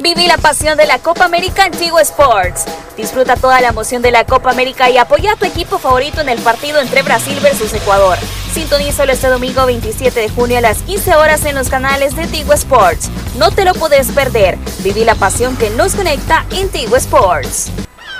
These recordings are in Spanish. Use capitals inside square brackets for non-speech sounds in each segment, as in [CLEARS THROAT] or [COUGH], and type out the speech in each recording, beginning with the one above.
Viví la pasión de la Copa América en Tigo Sports. Disfruta toda la emoción de la Copa América y apoya a tu equipo favorito en el partido entre Brasil versus Ecuador. Sintonízalo este domingo 27 de junio a las 15 horas en los canales de Tigo Sports. No te lo puedes perder. Viví la pasión que nos conecta en Tigo Sports.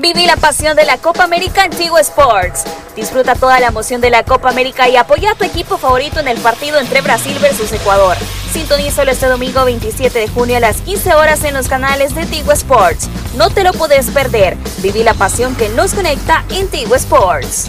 Viví la pasión de la Copa América en Tigo Sports. Disfruta toda la emoción de la Copa América y apoya a tu equipo favorito en el partido entre Brasil versus Ecuador. Sintonízalo este domingo 27 de junio a las 15 horas en los canales de Tigo Sports. No te lo puedes perder. Viví la pasión que nos conecta en Tigo Sports.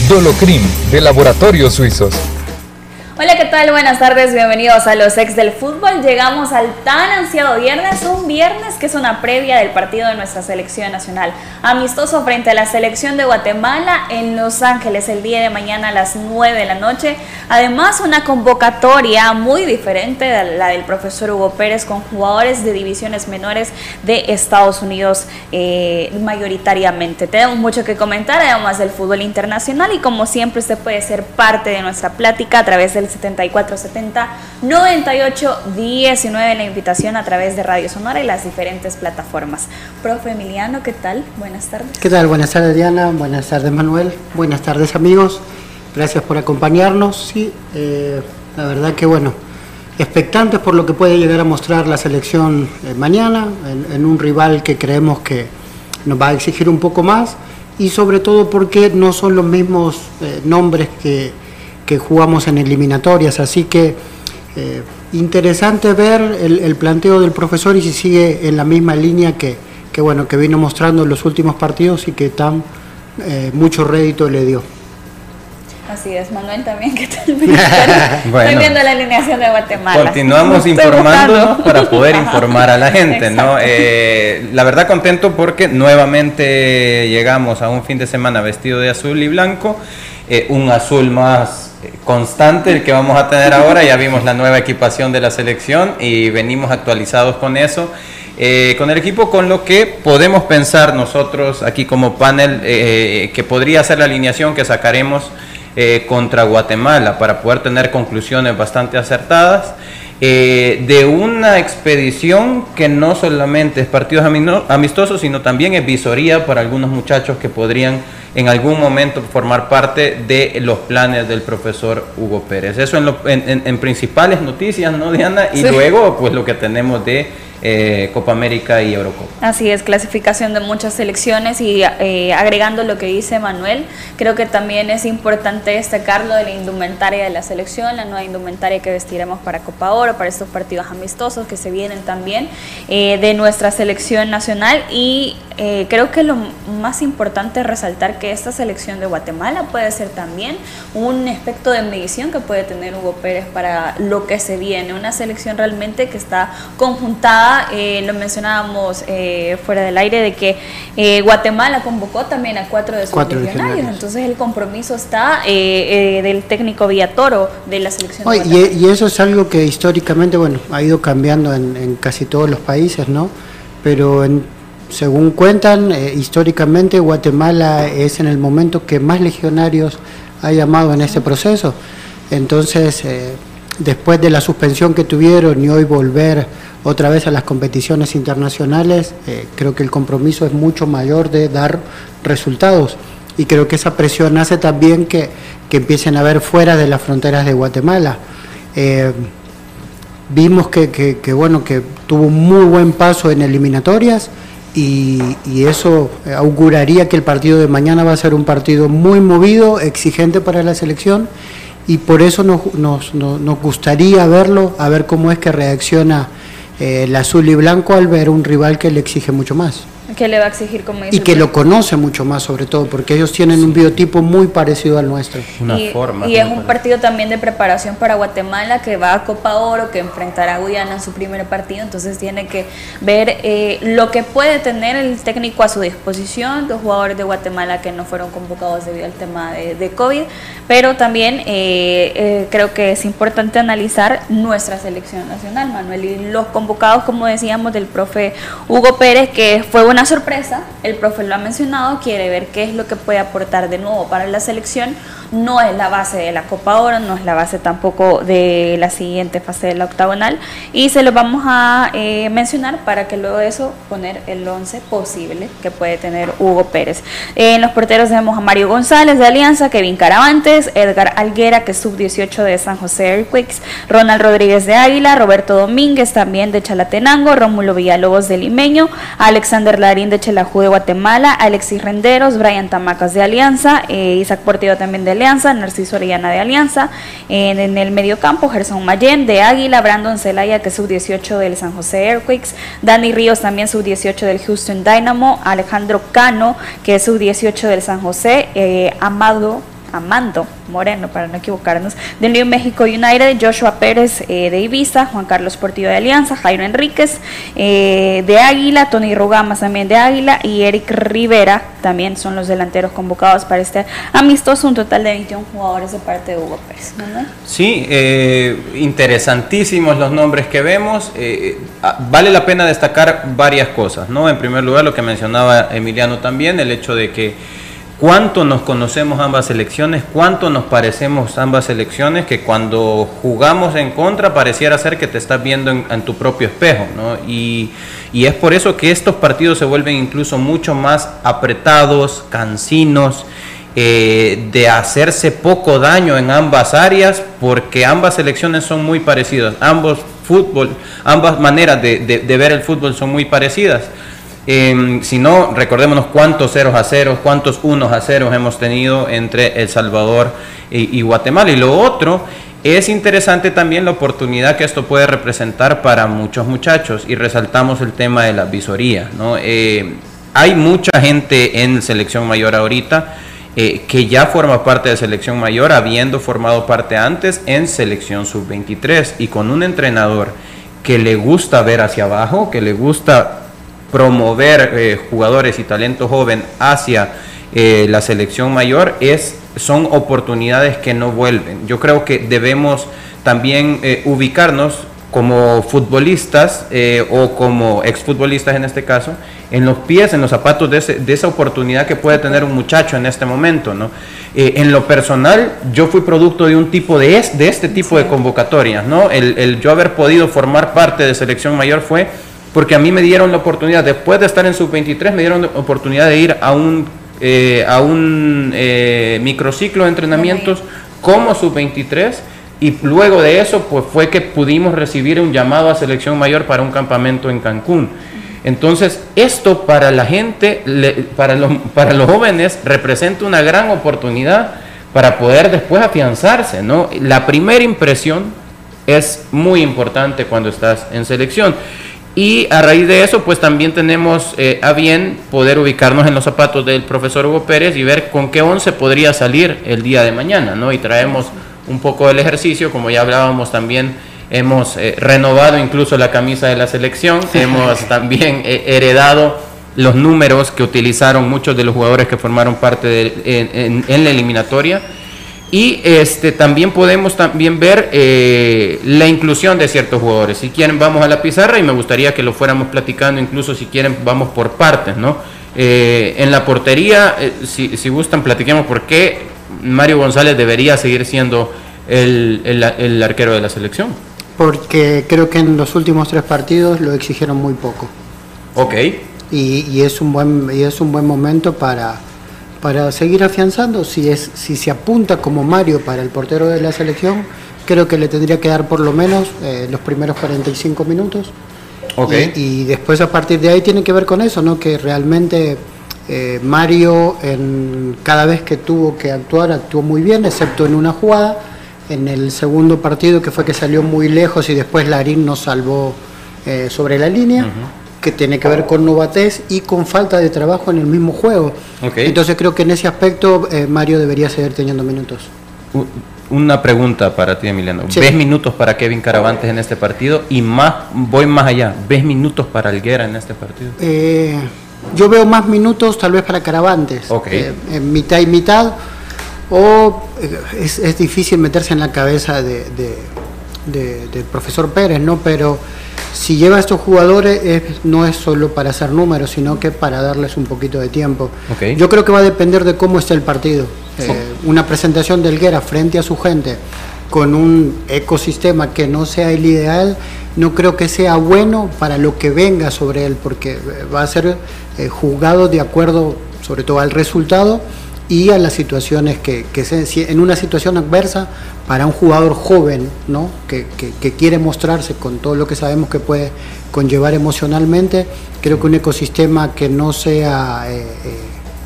Dolocrim de Laboratorios Suizos. Hola, ¿qué tal? Buenas tardes, bienvenidos a los ex del fútbol. Llegamos al tan ansiado viernes, un viernes que es una previa del partido de nuestra selección nacional. Amistoso frente a la selección de Guatemala en Los Ángeles el día de mañana a las 9 de la noche. Además, una convocatoria muy diferente de la del profesor Hugo Pérez con jugadores de divisiones menores de Estados Unidos eh, mayoritariamente. Tenemos mucho que comentar además del fútbol internacional y como siempre usted puede ser parte de nuestra plática a través del 7470 98 19 la invitación a través de Radio Sonora y las diferentes plataformas. Profe Emiliano, ¿qué tal? Buenas tardes. ¿Qué tal? Buenas tardes Diana, buenas tardes Manuel, buenas tardes amigos. Gracias por acompañarnos. Sí, eh, la verdad que bueno, expectantes por lo que puede llegar a mostrar la selección eh, mañana en, un rival que creemos que nos va a exigir un poco más y sobre todo porque no son los mismos eh, nombres que, que jugamos en eliminatorias, así que eh, interesante ver el, planteo del profesor y si sigue en la misma línea que, que, bueno, que vino mostrando en los últimos partidos y que tan eh, mucho rédito le dio. Así es, Manuel también, ¿qué tal? [LAUGHS] Estoy viendo la alineación de Guatemala. Continuamos informándonos para poder informar a la gente, ¿no? Eh, la verdad contento porque nuevamente llegamos a un fin de semana vestido de azul y blanco, un azul más constante el que vamos a tener ahora. Ya vimos la nueva equipación de la selección y venimos actualizados con eso. Eh, con el equipo, con lo que podemos pensar nosotros aquí como panel, eh, que podría ser la alineación que sacaremos eh, contra Guatemala para poder tener conclusiones bastante acertadas. de una expedición que no solamente es partidos amistosos, sino también es visoría para algunos muchachos que podrían en algún momento formar parte de los planes del profesor Hugo Pérez. Eso en, en, principales noticias, ¿no, Diana? Y luego, pues lo que tenemos de eh, Copa América y Eurocopa. Así es, clasificación de muchas selecciones y eh, agregando lo que dice Manuel, creo que también es importante destacar lo de la indumentaria de la selección, la nueva indumentaria que vestiremos para Copa Oro, para estos partidos amistosos que se vienen también eh, de nuestra selección nacional y creo que lo más importante es resaltar que esta selección de Guatemala puede ser también un aspecto de medición que puede tener Hugo Pérez para lo que se viene, una selección realmente que está conjuntada eh, lo mencionábamos eh, fuera del aire, de que eh, Guatemala convocó también a cuatro de sus legionarios, entonces el compromiso está del técnico Villatoro de la selección. y, eso es algo que históricamente, bueno, ha ido cambiando en, casi todos los países, ¿no? Pero según cuentan, históricamente Guatemala es en el momento que más legionarios ha llamado en este proceso. Entonces, después de la suspensión que tuvieron y hoy volver otra vez a las competiciones internacionales, eh, creo que el compromiso es mucho mayor de dar resultados y creo que esa presión hace también que, empiecen a ver fuera de las fronteras de Guatemala. Eh, vimos que, bueno, que tuvo un muy buen paso en eliminatorias y, eso auguraría que el partido de mañana va a ser un partido muy movido, exigente para la selección y por eso nos, nos, nos gustaría verlo, a ver cómo es que reacciona eh, el azul y blanco al ver un rival que le exige mucho más. Que le va a exigir como Y que lo conoce mucho más sobre todo, porque ellos tienen un biotipo muy parecido al nuestro. Una y, forma. Y es un partido también de preparación para Guatemala que va a Copa Oro, que enfrentará a Guyana en su primer partido, entonces tiene que ver eh, lo que puede tener el técnico a su disposición, los jugadores de Guatemala que no fueron convocados debido al tema de, COVID, pero también eh, eh, creo que es importante analizar nuestra selección nacional, Manuel, y los convocados, como decíamos, del profe Hugo Pérez, que fue una sorpresa, el profe lo ha mencionado, quiere ver qué es lo que puede aportar de nuevo para la selección no es la base de la Copa Oro, no es la base tampoco de la siguiente fase de la octagonal y se lo vamos a eh, mencionar para que luego de eso poner el 11 posible que puede tener Hugo Pérez. en los porteros tenemos a Mario González de Alianza, Kevin Caravantes, Edgar Alguera que es sub-18 de San José Earthquakes, Ronald Rodríguez de Águila, Roberto Domínguez también de Chalatenango, Rómulo Villalobos de Limeño, Alexander Larín de Chelajú de Guatemala, Alexis Renderos, Brian Tamacas de Alianza, eh, Isaac Portillo también de Alianza, Narciso Orellana de Alianza, en, en el mediocampo Gerson Mayen de Águila, Brandon Zelaya que es sub-18 del San José Airquakes, Dani Ríos también sub-18 del Houston Dynamo, Alejandro Cano que es sub-18 del San José, eh, Amado Amando Moreno, para no equivocarnos, de New Mexico United, Joshua Pérez eh, de Ibiza, Juan Carlos Portillo de Alianza, Jairo Enríquez eh, de Águila, Tony Rugamas también de Águila y Eric Rivera también son los delanteros convocados para este amistoso, un total de 21 jugadores de parte de Hugo Pérez. Sí, eh, interesantísimos los nombres que vemos. Ah, vale la pena destacar varias cosas, ¿no? En primer lugar, lo que mencionaba Emiliano también, el hecho de que cuánto nos conocemos ambas selecciones, cuánto nos parecemos ambas selecciones, que cuando jugamos en contra pareciera ser que te estás viendo en, tu propio espejo, ¿no? Y, es por eso que estos partidos se vuelven incluso mucho más apretados, cansinos, eh, de hacerse poco daño en ambas áreas, porque ambas selecciones son muy parecidas, ambos fútbol, ambas maneras de ver el fútbol son muy parecidas. Em, si no, recordémonos cuántos ceros a ceros, cuántos unos a ceros hemos tenido entre El Salvador y, Guatemala. Y lo otro, es interesante también la oportunidad que esto puede representar para muchos muchachos y resaltamos el tema de la visoría. ¿no? Eh, hay mucha gente en selección mayor ahorita eh, que ya forma parte de selección mayor, habiendo formado parte antes en selección sub-23 y con un entrenador que le gusta ver hacia abajo, que le gusta promover eh, jugadores y talento joven hacia eh, la selección mayor es, son oportunidades que no vuelven. Yo creo que debemos también eh, ubicarnos como futbolistas o como exfutbolistas en este caso, en los pies, en los zapatos de, esa oportunidad que puede tener un muchacho en este momento. ¿no? en lo personal, yo fui producto de un tipo de, de este tipo de convocatorias. ¿no? El, el yo haber podido formar parte de selección mayor fue porque a mí me dieron la oportunidad, después de estar en sub-23, me dieron la oportunidad de ir a un, eh, a un eh, microciclo de entrenamientos como sub-23 y luego de eso pues fue que pudimos recibir un llamado a selección mayor para un campamento en Cancún. Entonces, esto para la gente, para, los, para los jóvenes, representa una gran oportunidad para poder después afianzarse, ¿no? La primera impresión es muy importante cuando estás en selección. Y a raíz de eso, pues también tenemos eh, a bien poder ubicarnos en los zapatos del profesor Hugo Pérez y ver con qué once podría salir el día de mañana, ¿no? Y traemos un poco del ejercicio, como ya hablábamos también, hemos eh, renovado incluso la camisa de la selección, hemos también eh, heredado los números que utilizaron muchos de los jugadores que formaron parte de, en la eliminatoria y este, también podemos también ver eh, la inclusión de ciertos jugadores. Si quieren, vamos a la pizarra y me gustaría que lo fuéramos platicando, incluso si quieren, vamos por partes. ¿no? Eh, en la portería, eh, si, si, gustan, platiquemos por qué Mario González debería seguir siendo el, el, arquero de la selección? Porque creo que en los últimos tres partidos lo exigieron muy poco. Ok. Y, y es, un buen, y es un buen momento para, para seguir afianzando. Si, es, si se apunta como Mario para el portero de la selección, creo que le tendría que dar por lo menos eh, los primeros 45 minutos. Okay. Y, después a partir de ahí tiene que ver con eso, ¿no? que realmente eh, Mario en, cada vez que tuvo que actuar actuó muy bien, excepto en una jugada. En el segundo partido que fue que salió muy lejos y después Larín nos salvó eh, sobre la línea que tiene que ver con novatez y con falta de trabajo en el mismo juego. Entonces creo que en ese aspecto eh, Mario debería seguir teniendo minutos. Una pregunta para ti, Emiliano. ¿Ves minutos para Kevin Caravantes en este partido? Y más, voy más allá, ¿ves minutos para Alguera en este partido? Eh, yo veo más minutos tal vez para Caravantes. Eh, en mitad y mitad. O es, difícil meterse en la cabeza de, del profesor Pérez, ¿no? Pero si lleva a estos jugadores no es solo para hacer números, sino que para darles un poquito de tiempo. Yo creo que va a depender de cómo esté el partido. Eh, una presentación de Elguera frente a su gente con un ecosistema que no sea el ideal, no creo que sea bueno para lo que venga sobre él, porque va a ser eh, juzgado de acuerdo sobre todo al resultado y a las situaciones que, se, en una situación adversa para un jugador joven, que, quiere mostrarse con todo lo que sabemos que puede conllevar emocionalmente, creo que un ecosistema que no sea eh, eh,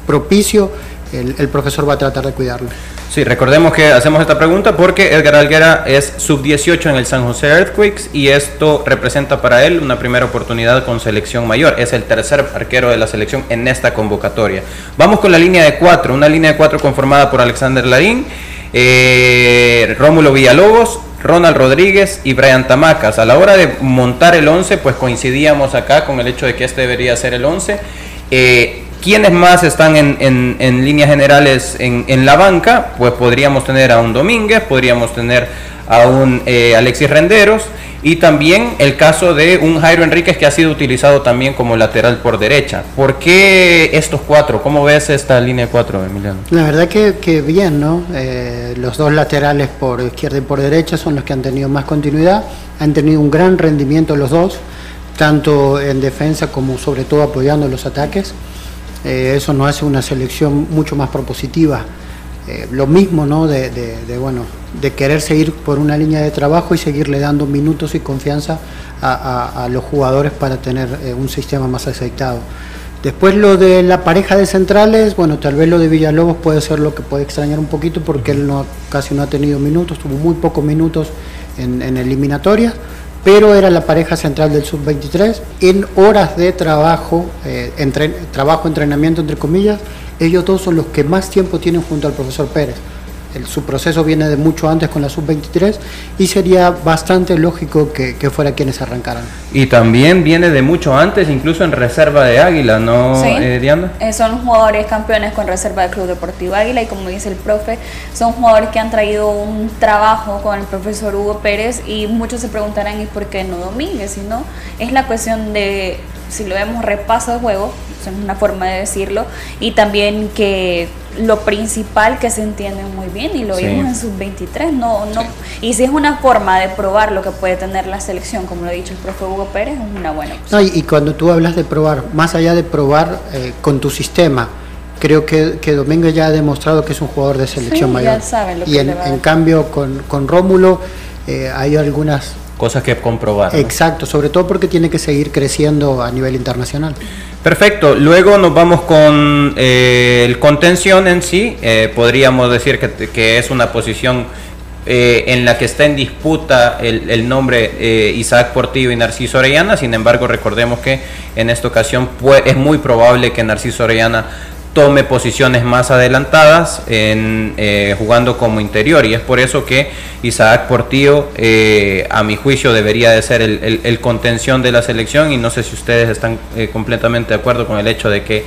propicio, el, profesor va a tratar de cuidarlo. Sí, recordemos que hacemos esta pregunta porque Edgar Alguera es sub-18 en el San José Earthquakes y esto representa para él una primera oportunidad con selección mayor. Es el tercer arquero de la selección en esta convocatoria. Vamos con la línea de cuatro, una línea de cuatro conformada por Alexander Larín, eh, Rómulo Villalobos, Ronald Rodríguez y Brian Tamacas. A la hora de montar el 11, pues coincidíamos acá con el hecho de que este debería ser el 11. Eh, ¿Quiénes más están en, líneas generales en, la banca? Pues podríamos tener a un Domínguez, podríamos tener a un eh, Alexis Renderos y también el caso de un Jairo Enríquez que ha sido utilizado también como lateral por derecha. ¿Por qué estos cuatro? ¿Cómo ves esta línea de cuatro, Emiliano? La verdad que, bien, ¿no? Eh, los dos laterales por izquierda y por derecha son los que han tenido más continuidad, han tenido un gran rendimiento los dos, tanto en defensa como sobre todo apoyando los ataques. Eh, eso nos hace una selección mucho más propositiva. Eh, lo mismo, ¿no? De, bueno, de querer seguir por una línea de trabajo y seguirle dando minutos y confianza a, los jugadores para tener eh, un sistema más aceitado. Después lo de la pareja de centrales, bueno, tal vez lo de Villalobos puede ser lo que puede extrañar un poquito porque él no, casi no ha tenido minutos, tuvo muy pocos minutos en, en eliminatorias pero era la pareja central del sub-23. En horas de trabajo, eh, trabajo, entrenamiento, entre comillas, ellos dos son los que más tiempo tienen junto al profesor Pérez su proceso viene de mucho antes con la sub-23 y sería bastante lógico que, fuera quienes arrancaran. Y también viene de mucho antes, incluso en reserva de Águila, ¿no, eh, Diana? Eh, son jugadores campeones con reserva del Club Deportivo Águila y como dice el profe, son jugadores que han traído un trabajo con el profesor Hugo Pérez y muchos se preguntarán ¿y por qué no Domínguez? Si no, es la cuestión de, si lo vemos repaso de juego, es una forma de decirlo, y también que lo principal que se entiende muy bien y lo vimos en sub-23. No, no, Y si es una forma de probar lo que puede tener la selección, como lo ha dicho el profe Hugo Pérez, es una buena opción. y, cuando tú hablas de probar, más allá de probar eh, con tu sistema, creo que, que Domingo ya ha demostrado que es un jugador de selección mayor. y en, cambio con, con Rómulo eh, hay algunas cosas que comprobar. Exacto, sobre todo porque tiene que seguir creciendo a nivel internacional. Perfecto, luego nos vamos con eh, el contención en sí, eh, podríamos decir que, es una posición eh, en la que está en disputa el, nombre Isaac Portillo y Narciso Orellana, sin embargo recordemos que en esta ocasión es muy probable que Narciso Orellana tome posiciones más adelantadas en, eh, jugando como interior y es por eso que Isaac Portillo eh, a mi juicio debería de ser el, contención de la selección y no sé si ustedes están eh, completamente de acuerdo con el hecho de que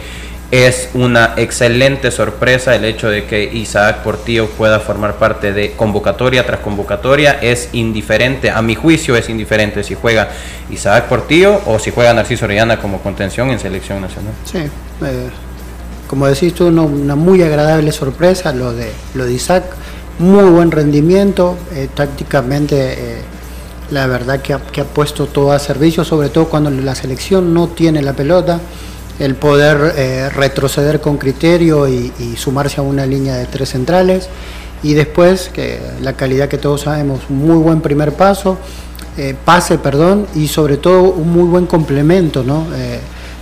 es una excelente sorpresa el hecho de que Isaac Portillo pueda formar parte de convocatoria tras convocatoria. Es indiferente, a mi juicio es indiferente si juega Isaac Portillo o si juega Narciso Orellana como contención en selección nacional. Sí, como decís tú, una, muy agradable sorpresa lo de, lo de Isaac. muy buen rendimiento, eh, tácticamente eh, la verdad que ha, puesto todo a servicio, sobre todo cuando la selección no tiene la pelota, el poder eh, retroceder con criterio y, y, sumarse a una línea de tres centrales y después que la calidad que todos sabemos, muy buen primer paso, pase, perdón, y sobre todo un muy buen complemento, ¿no?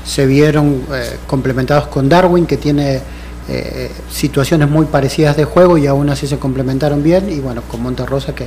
Eh, se vieron complementados con Darwin que tiene eh, situaciones muy parecidas de juego y aún así se complementaron bien y bueno, con Monterrosa que,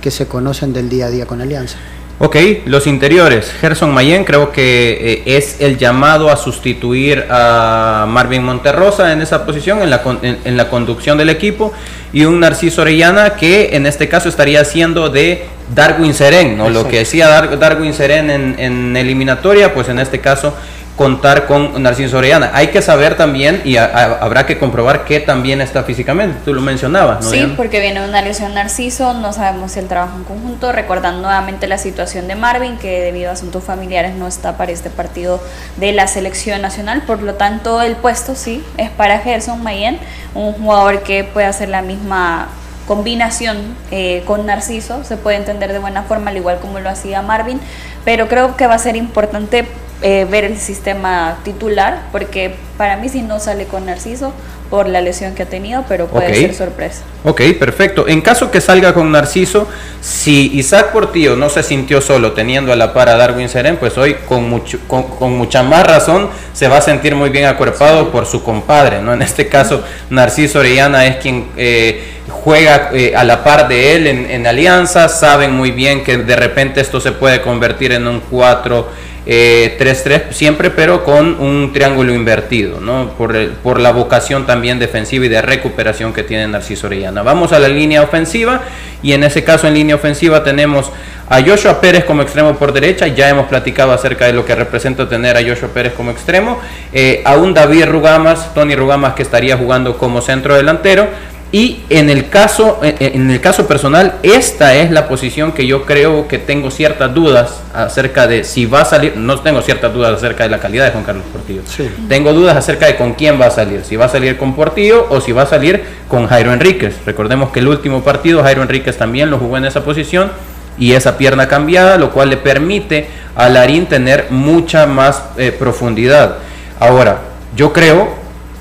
que se conocen del día a día con Alianza. Ok, los interiores. Gerson Mayen creo que eh, es el llamado a sustituir a Marvin Monterrosa en esa posición, en la, en, en la, conducción del equipo, y un Narciso Orellana que en este caso estaría haciendo de Darwin Seren, ¿no? Lo que decía Dar Darwin Seren en, en eliminatoria, pues en este caso contar con Narciso Orellana. Hay que saber también y a, a, habrá que comprobar que también está físicamente. Tú lo mencionabas, ¿no? Sí, porque viene una lesión Narciso, no sabemos si el trabajo en conjunto. Recordando nuevamente la situación de Marvin, que debido a asuntos familiares no está para este partido de la selección nacional. Por lo tanto, el puesto sí es para Gerson Mayen, un jugador que puede hacer la misma combinación eh, con Narciso, se puede entender de buena forma, al igual como lo hacía Marvin, pero creo que va a ser importante eh, ver el sistema titular, porque para mí si no sale con Narciso por la lesión que ha tenido, pero puede okay. ser sorpresa. Ok, perfecto. En caso que salga con Narciso, si Isaac Portillo no se sintió solo teniendo a la par a Darwin Seren, pues hoy con, mucho, con, con, mucha más razón se va a sentir muy bien acuerpado sí. por su compadre, ¿no? En este caso, Narciso Orellana es quien... Eh, juega eh, a la par de él en, en, alianza, saben muy bien que de repente esto se puede convertir en un 4 eh, 3-3 siempre, pero con un triángulo invertido, ¿no? Por, el, por la vocación también defensiva y de recuperación que tiene Narciso Orellana. Vamos a la línea ofensiva y en ese caso en línea ofensiva tenemos a Joshua Pérez como extremo por derecha, ya hemos platicado acerca de lo que representa tener a Joshua Pérez como extremo, eh, a un David Rugamas, Tony Rugamas que estaría jugando como centro delantero, y en el caso, en el caso personal, esta es la posición que yo creo que tengo ciertas dudas acerca de si va a salir. No tengo ciertas dudas acerca de la calidad de Juan Carlos Portillo. Sí. Tengo dudas acerca de con quién va a salir. Si va a salir con Portillo o si va a salir con Jairo Enríquez. Recordemos que el último partido Jairo Enríquez también lo jugó en esa posición y esa pierna cambiada, lo cual le permite a Larín tener mucha más eh, profundidad. Ahora, yo creo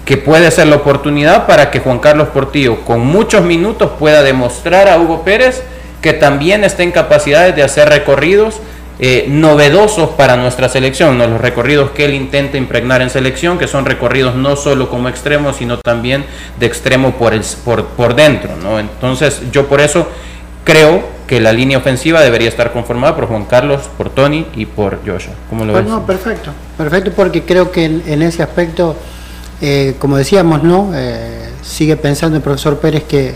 que puede ser la oportunidad para que Juan Carlos Portillo con muchos minutos pueda demostrar a Hugo Pérez que también está en capacidades de hacer recorridos eh, novedosos para nuestra selección, ¿no? los recorridos que él intenta impregnar en selección, que son recorridos no solo como extremo, sino también de extremo por, el, por, por dentro. ¿no? Entonces yo por eso creo que la línea ofensiva debería estar conformada por Juan Carlos, por Tony y por Joshua. ¿Cómo lo pues ves? No, perfecto, perfecto porque creo que en, en ese aspecto... Eh, como decíamos, ¿no? Eh, sigue pensando el profesor Pérez que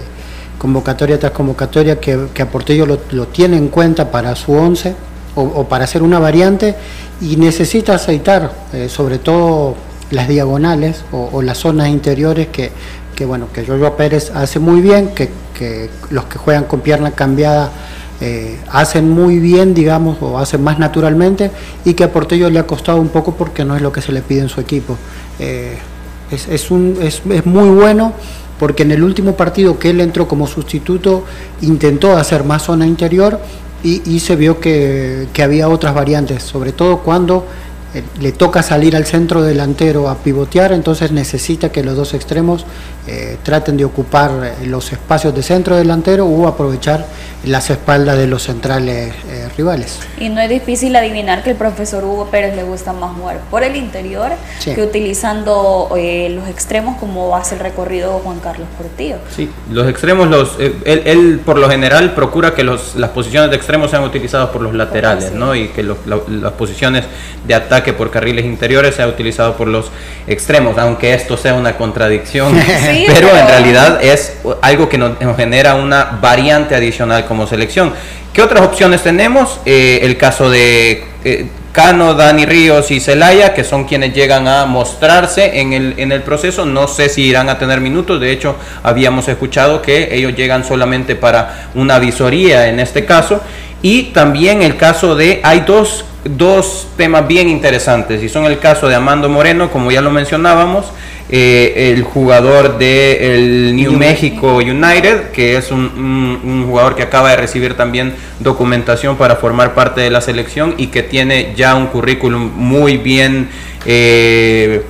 convocatoria tras convocatoria, que, que a Portillo lo, tiene en cuenta para su 11 o, para hacer una variante y necesita aceitar, eh, sobre todo las diagonales o, las zonas interiores que, que bueno, que Jojo Pérez hace muy bien, que, que los que juegan con pierna cambiada hacen muy bien, digamos, o hacen más naturalmente, y que a Portillo le ha costado un poco porque no es lo que se le pide en su equipo. Es, es, un, es, es, muy bueno porque en el último partido que él entró como sustituto intentó hacer más zona interior y, y se vio que, que, había otras variantes, sobre todo cuando le toca salir al centro delantero a pivotear, entonces necesita que los dos extremos eh, traten de ocupar eh, los espacios de centro delantero o aprovechar las espaldas de los centrales eh, rivales. Y no es difícil adivinar que el profesor Hugo Pérez le gusta más jugar por el interior sí. que utilizando eh, los extremos como hace el recorrido Juan Carlos Portillo. Sí, los extremos, los, eh, él, él, por lo general procura que los, las posiciones de extremos sean utilizadas por los laterales, sí. ¿no? Y que los, la, las posiciones de ataque por carriles interiores sean utilizadas por los extremos, aunque esto sea una contradicción, [LAUGHS] sí, pero, pero, en realidad es algo que nos, nos genera una variante adicional como selección. ¿Qué otras opciones tenemos? Eh, el caso de eh, Cano, Dani Ríos y Celaya, que son quienes llegan a mostrarse en el, en el proceso. No sé si irán a tener minutos. De hecho, habíamos escuchado que ellos llegan solamente para una visoría en este caso. Y también el caso de, hay dos, dos temas bien interesantes, y son el caso de Amando Moreno, como ya lo mencionábamos, eh, el jugador de el New, Mexico United, que es un, jugador que acaba de recibir también documentación para formar parte de la selección y que tiene ya un currículum muy bien eh,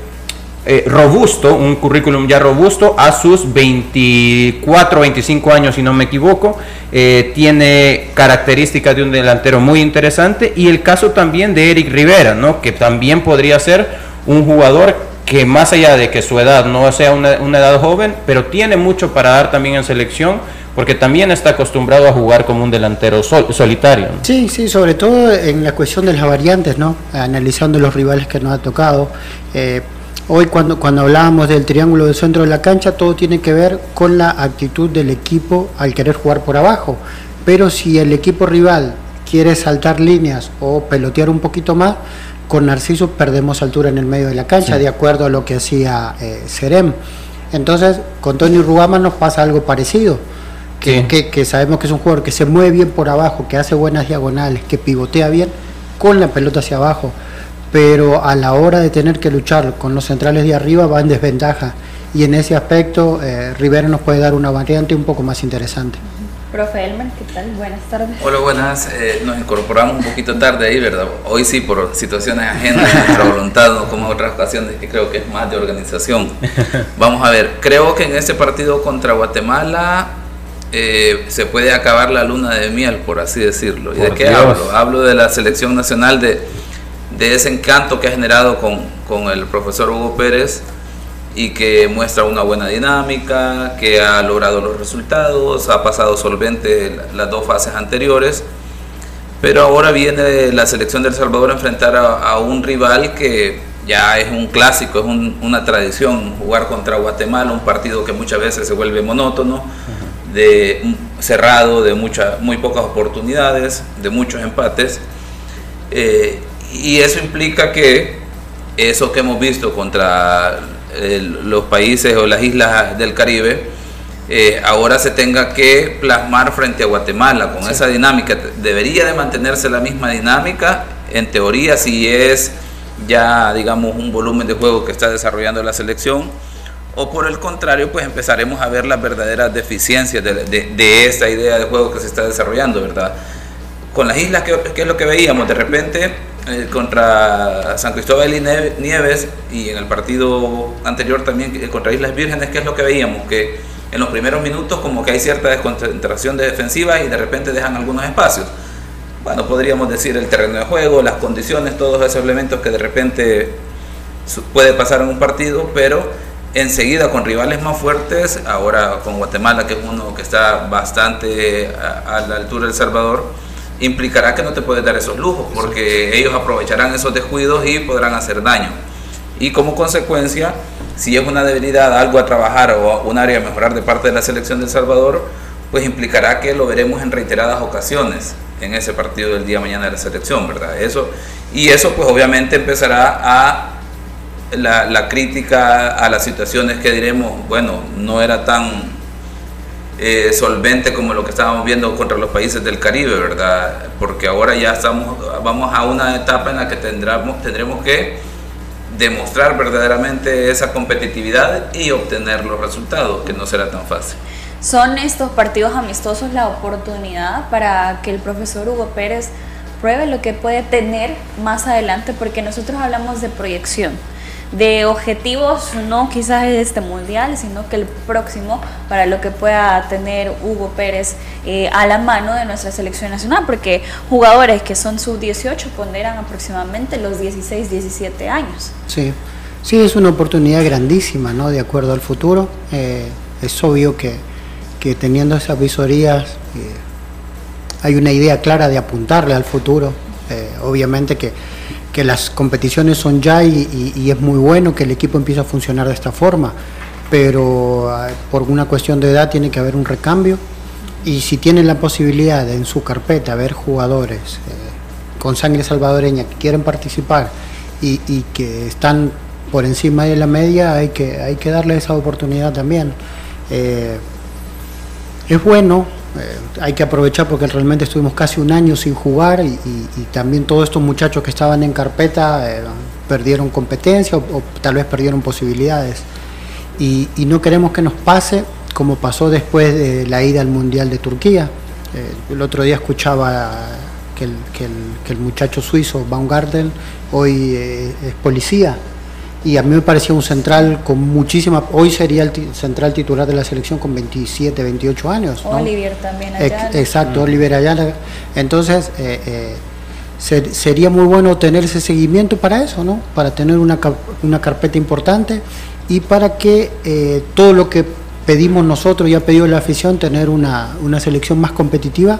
eh, robusto, un currículum ya robusto a sus 24, 25 años, si no me equivoco. tiene características de un delantero muy interesante y el caso también de Eric Rivera, ¿no? que también podría ser un jugador que más allá de que su edad no sea una, edad joven, pero tiene mucho para dar también en selección, porque también está acostumbrado a jugar como un delantero solitario. Sí, sí, sobre todo en la cuestión de las variantes, ¿no? Analizando los rivales que nos ha tocado. Eh, hoy cuando, cuando hablábamos del triángulo del centro de la cancha, todo tiene que ver con la actitud del equipo al querer jugar por abajo. Pero si el equipo rival quiere saltar líneas o pelotear un poquito más, con Narciso perdemos altura en el medio de la cancha, de acuerdo a lo que hacía eh, Serem. Entonces, con Tony Rugama nos pasa algo parecido, que, que, sabemos que es un jugador que se mueve bien por abajo, que hace buenas diagonales, que pivotea bien con la pelota hacia abajo, pero a la hora de tener que luchar con los centrales de arriba va en desventaja. Y en ese aspecto, eh, Rivera nos puede dar una variante un poco más interesante. Profe Elmer, ¿qué tal? Buenas tardes. Hola, buenas. Eh, nos incorporamos un poquito tarde ahí, ¿verdad? Hoy sí, por situaciones ajenas, [LAUGHS] nuestra voluntad, no como otras ocasiones, que creo que es más de organización. [LAUGHS] Vamos a ver, creo que en este partido contra Guatemala eh, se puede acabar la luna de miel, por así decirlo. ¿Y de qué hablo? Hablo de la selección nacional, de, de ese encanto que ha generado con, con el profesor Hugo Pérez y que muestra una buena dinámica, que ha logrado los resultados, ha pasado solvente las dos fases anteriores, pero ahora viene la selección de El Salvador a enfrentar a, un rival que ya es un clásico, es una tradición jugar contra Guatemala, un partido que muchas veces se vuelve monótono, de cerrado, de muchas, muy pocas oportunidades, de muchos empates, eh, y eso implica que eso que hemos visto contra los países o las islas del Caribe, eh, ahora se tenga que plasmar frente a Guatemala con esa dinámica. Debería de mantenerse la misma dinámica, en teoría, si es ya, digamos, un volumen de juego que está desarrollando la selección, o por el contrario, pues empezaremos a ver las verdaderas deficiencias de, de, esta idea de juego que se está desarrollando, ¿verdad? Con las islas, ¿qué, qué es lo que veíamos? De repente eh, contra San Cristóbal y Nieves y en el partido anterior también eh, contra Islas Vírgenes, ¿qué es lo que veíamos? Que en los primeros minutos como que hay cierta desconcentración de defensiva y de repente dejan algunos espacios. Bueno, podríamos decir el terreno de juego, las condiciones, todos esos elementos que de repente puede pasar en un partido, pero enseguida con rivales más fuertes, ahora con Guatemala, que es uno que está bastante a, a la altura del Salvador, implicará que no te puedes dar esos lujos, porque ellos aprovecharán esos descuidos y podrán hacer daño. Y como consecuencia, si es una debilidad, algo a trabajar o un área a mejorar de parte de la selección de El Salvador, pues implicará que lo veremos en reiteradas ocasiones en ese partido del día mañana de la selección, ¿verdad? Eso, y eso pues obviamente empezará a la, la crítica a las situaciones que diremos, bueno, no era tan eh, solvente como lo que estábamos viendo contra los países del Caribe, ¿verdad? Porque ahora ya estamos, vamos a una etapa en la que tendremos, tendremos que demostrar verdaderamente esa competitividad y obtener los resultados, que no será tan fácil. ¿Son estos partidos amistosos la oportunidad para que el profesor Hugo Pérez pruebe lo que puede tener más adelante? Porque nosotros hablamos de proyección de objetivos, no quizás este mundial, sino que el próximo para lo que pueda tener Hugo Pérez eh, a la mano de nuestra selección nacional, porque jugadores que son sub-18 ponderan aproximadamente los 16, 17 años. Sí, sí, es una oportunidad grandísima, ¿no? De acuerdo al futuro. Eh, es obvio que, que, teniendo esas visorías eh, hay una idea clara de apuntarle al futuro. obviamente que que las competiciones son ya y, es muy bueno que el equipo empiece a funcionar de esta forma, pero ah, por una cuestión de edad tiene que haber un recambio y si tienen la posibilidad en su carpeta ver jugadores eh, con sangre salvadoreña que quieren participar y, que están por encima de la media, hay que, hay que darle esa oportunidad también. Eh, es bueno eh, hay que aprovechar porque realmente estuvimos casi un año sin jugar y, también todos estos muchachos que estaban en carpeta eh, perdieron competencia o, tal vez perdieron posibilidades. Y, no queremos que nos pase como pasó después de la ida al Mundial de Turquía. el otro día escuchaba que el, que el, muchacho suizo, Baumgartel, hoy es policía y a mí me parecía un central con muchísima, hoy sería el central titular de la selección con 27, 28 años. Olivier también Ayala. exacto. Olivier Ayala. Entonces, eh, eh, sería muy bueno tener ese seguimiento para eso, ¿no? Para tener una, una carpeta importante y para que eh, todo lo que pedimos nosotros y ha pedido la afición, tener una, una selección más competitiva,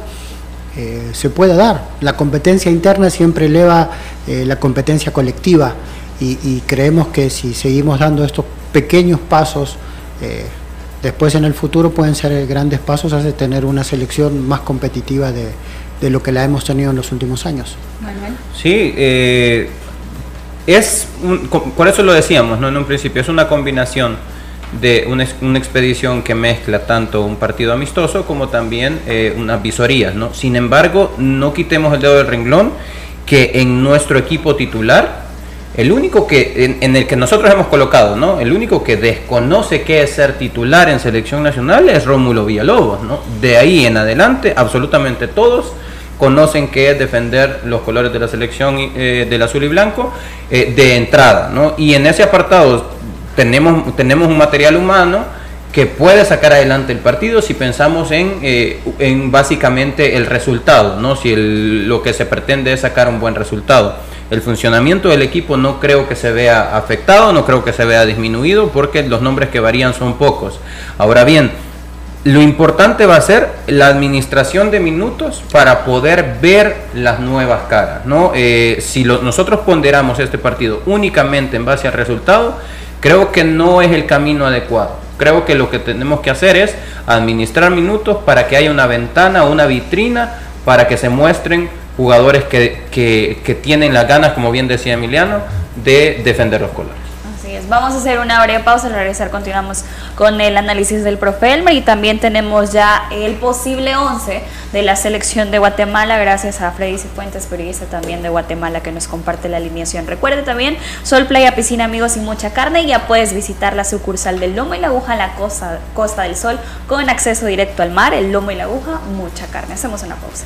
se pueda dar. La competencia interna siempre eleva la competencia colectiva y, creemos que si seguimos dando estos pequeños pasos, eh, después en el futuro pueden ser grandes pasos hacia tener una selección más competitiva de, lo que la hemos tenido en los últimos años. Sí, eh, es por eso lo decíamos ¿no? en un principio, es una combinación de una, una, expedición que mezcla tanto un partido amistoso como también eh, unas visorías. ¿no? Sin embargo, no quitemos el dedo del renglón que en nuestro equipo titular el único que en, el que nosotros hemos colocado, ¿no? El único que desconoce qué es ser titular en selección nacional es Rómulo Villalobos, ¿no? De ahí en adelante, absolutamente todos conocen qué es defender los colores de la selección eh, del azul y blanco eh, de entrada, ¿no? Y en ese apartado tenemos, tenemos un material humano que puede sacar adelante el partido si pensamos en, eh, en básicamente el resultado, ¿no? Si lo que se pretende es sacar un buen resultado el funcionamiento del equipo no creo que se vea afectado, no creo que se vea disminuido porque los nombres que varían son pocos. Ahora bien, lo importante va a ser la administración de minutos para poder ver las nuevas caras. ¿no? Eh, si nosotros ponderamos este partido únicamente en base al resultado, creo que no es el camino adecuado. Creo que lo que tenemos que hacer es administrar minutos para que haya una ventana, una vitrina, para que se muestren jugadores que, que, tienen las ganas, como bien decía Emiliano, de defender los colores. Así es. Vamos a hacer una breve pausa. Al regresar continuamos con el análisis del profe Elmer y también tenemos ya el posible 11 de la selección de Guatemala gracias a Freddy Cifuentes, periodista también de Guatemala que nos comparte la alineación. Recuerde también Sol Playa, Piscina, Amigos y mucha carne. Ya puedes visitar la sucursal del Lomo y la Aguja la costa, costa del Sol con acceso directo al mar. El Lomo y la Aguja, mucha carne. Hacemos una pausa.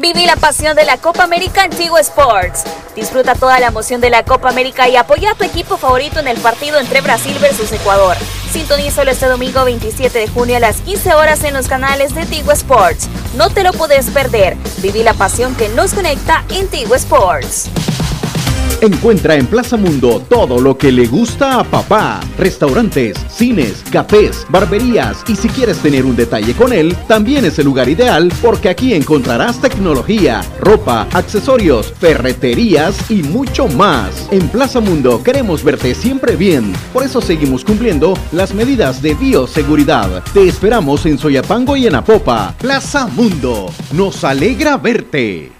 Viví la pasión de la Copa América en Tigo Sports. Disfruta toda la emoción de la Copa América y apoya a tu equipo favorito en el partido entre Brasil versus Ecuador. Sintonízalo este domingo 27 de junio a las 15 horas en los canales de Tigo Sports. No te lo puedes perder. Viví la pasión que nos conecta en Tigo Sports. Encuentra en Plaza Mundo todo lo que le gusta a papá. Restaurantes, cines, cafés, barberías y si quieres tener un detalle con él, también es el lugar ideal porque aquí encontrarás tecnología, ropa, accesorios, ferreterías y mucho más. En Plaza Mundo queremos verte siempre bien, por eso seguimos cumpliendo las medidas de bioseguridad. Te esperamos en Soyapango y en Apopa. Plaza Mundo, nos alegra verte.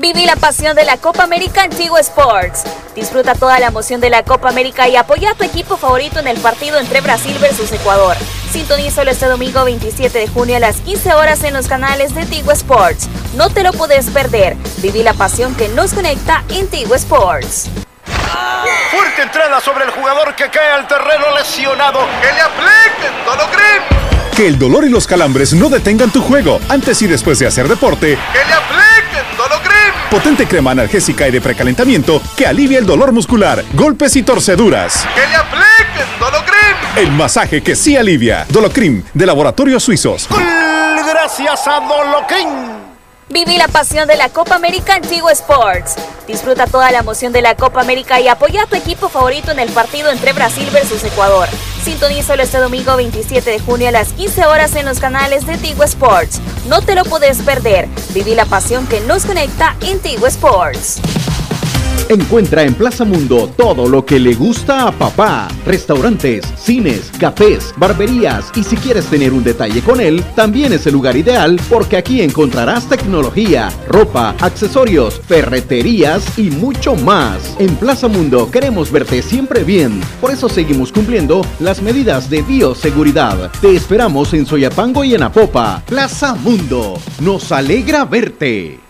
Viví la pasión de la Copa América en Tigo Sports. Disfruta toda la emoción de la Copa América y apoya a tu equipo favorito en el partido entre Brasil versus Ecuador. Sintonízalo este domingo 27 de junio a las 15 horas en los canales de Tigo Sports. No te lo puedes perder. Viví la pasión que nos conecta en Tigo Sports. Fuerte entrada sobre el jugador que cae al terreno lesionado. ¡Que le apliquen Dologrim! Que el dolor y los calambres no detengan tu juego antes y después de hacer deporte. ¡Que le apliquen! Potente crema analgésica y de precalentamiento que alivia el dolor muscular, golpes y torceduras. ¡Que le apliquen Dolocrim! El masaje que sí alivia. Dolocrim, de Laboratorios Suizos. Gracias a Dolocrim. Viví la pasión de la Copa América en Tigo Sports. Disfruta toda la emoción de la Copa América y apoya a tu equipo favorito en el partido entre Brasil versus Ecuador. Sintonízalo este domingo 27 de junio a las 15 horas en los canales de Tigo Sports. No te lo puedes perder. Viví la pasión que nos conecta en Tigo Sports. Encuentra en Plaza Mundo todo lo que le gusta a papá. Restaurantes, cines, cafés, barberías y si quieres tener un detalle con él, también es el lugar ideal porque aquí encontrarás tecnología, ropa, accesorios, ferreterías y mucho más. En Plaza Mundo queremos verte siempre bien. Por eso seguimos cumpliendo las medidas de bioseguridad. Te esperamos en Soyapango y en Apopa. Plaza Mundo. Nos alegra verte.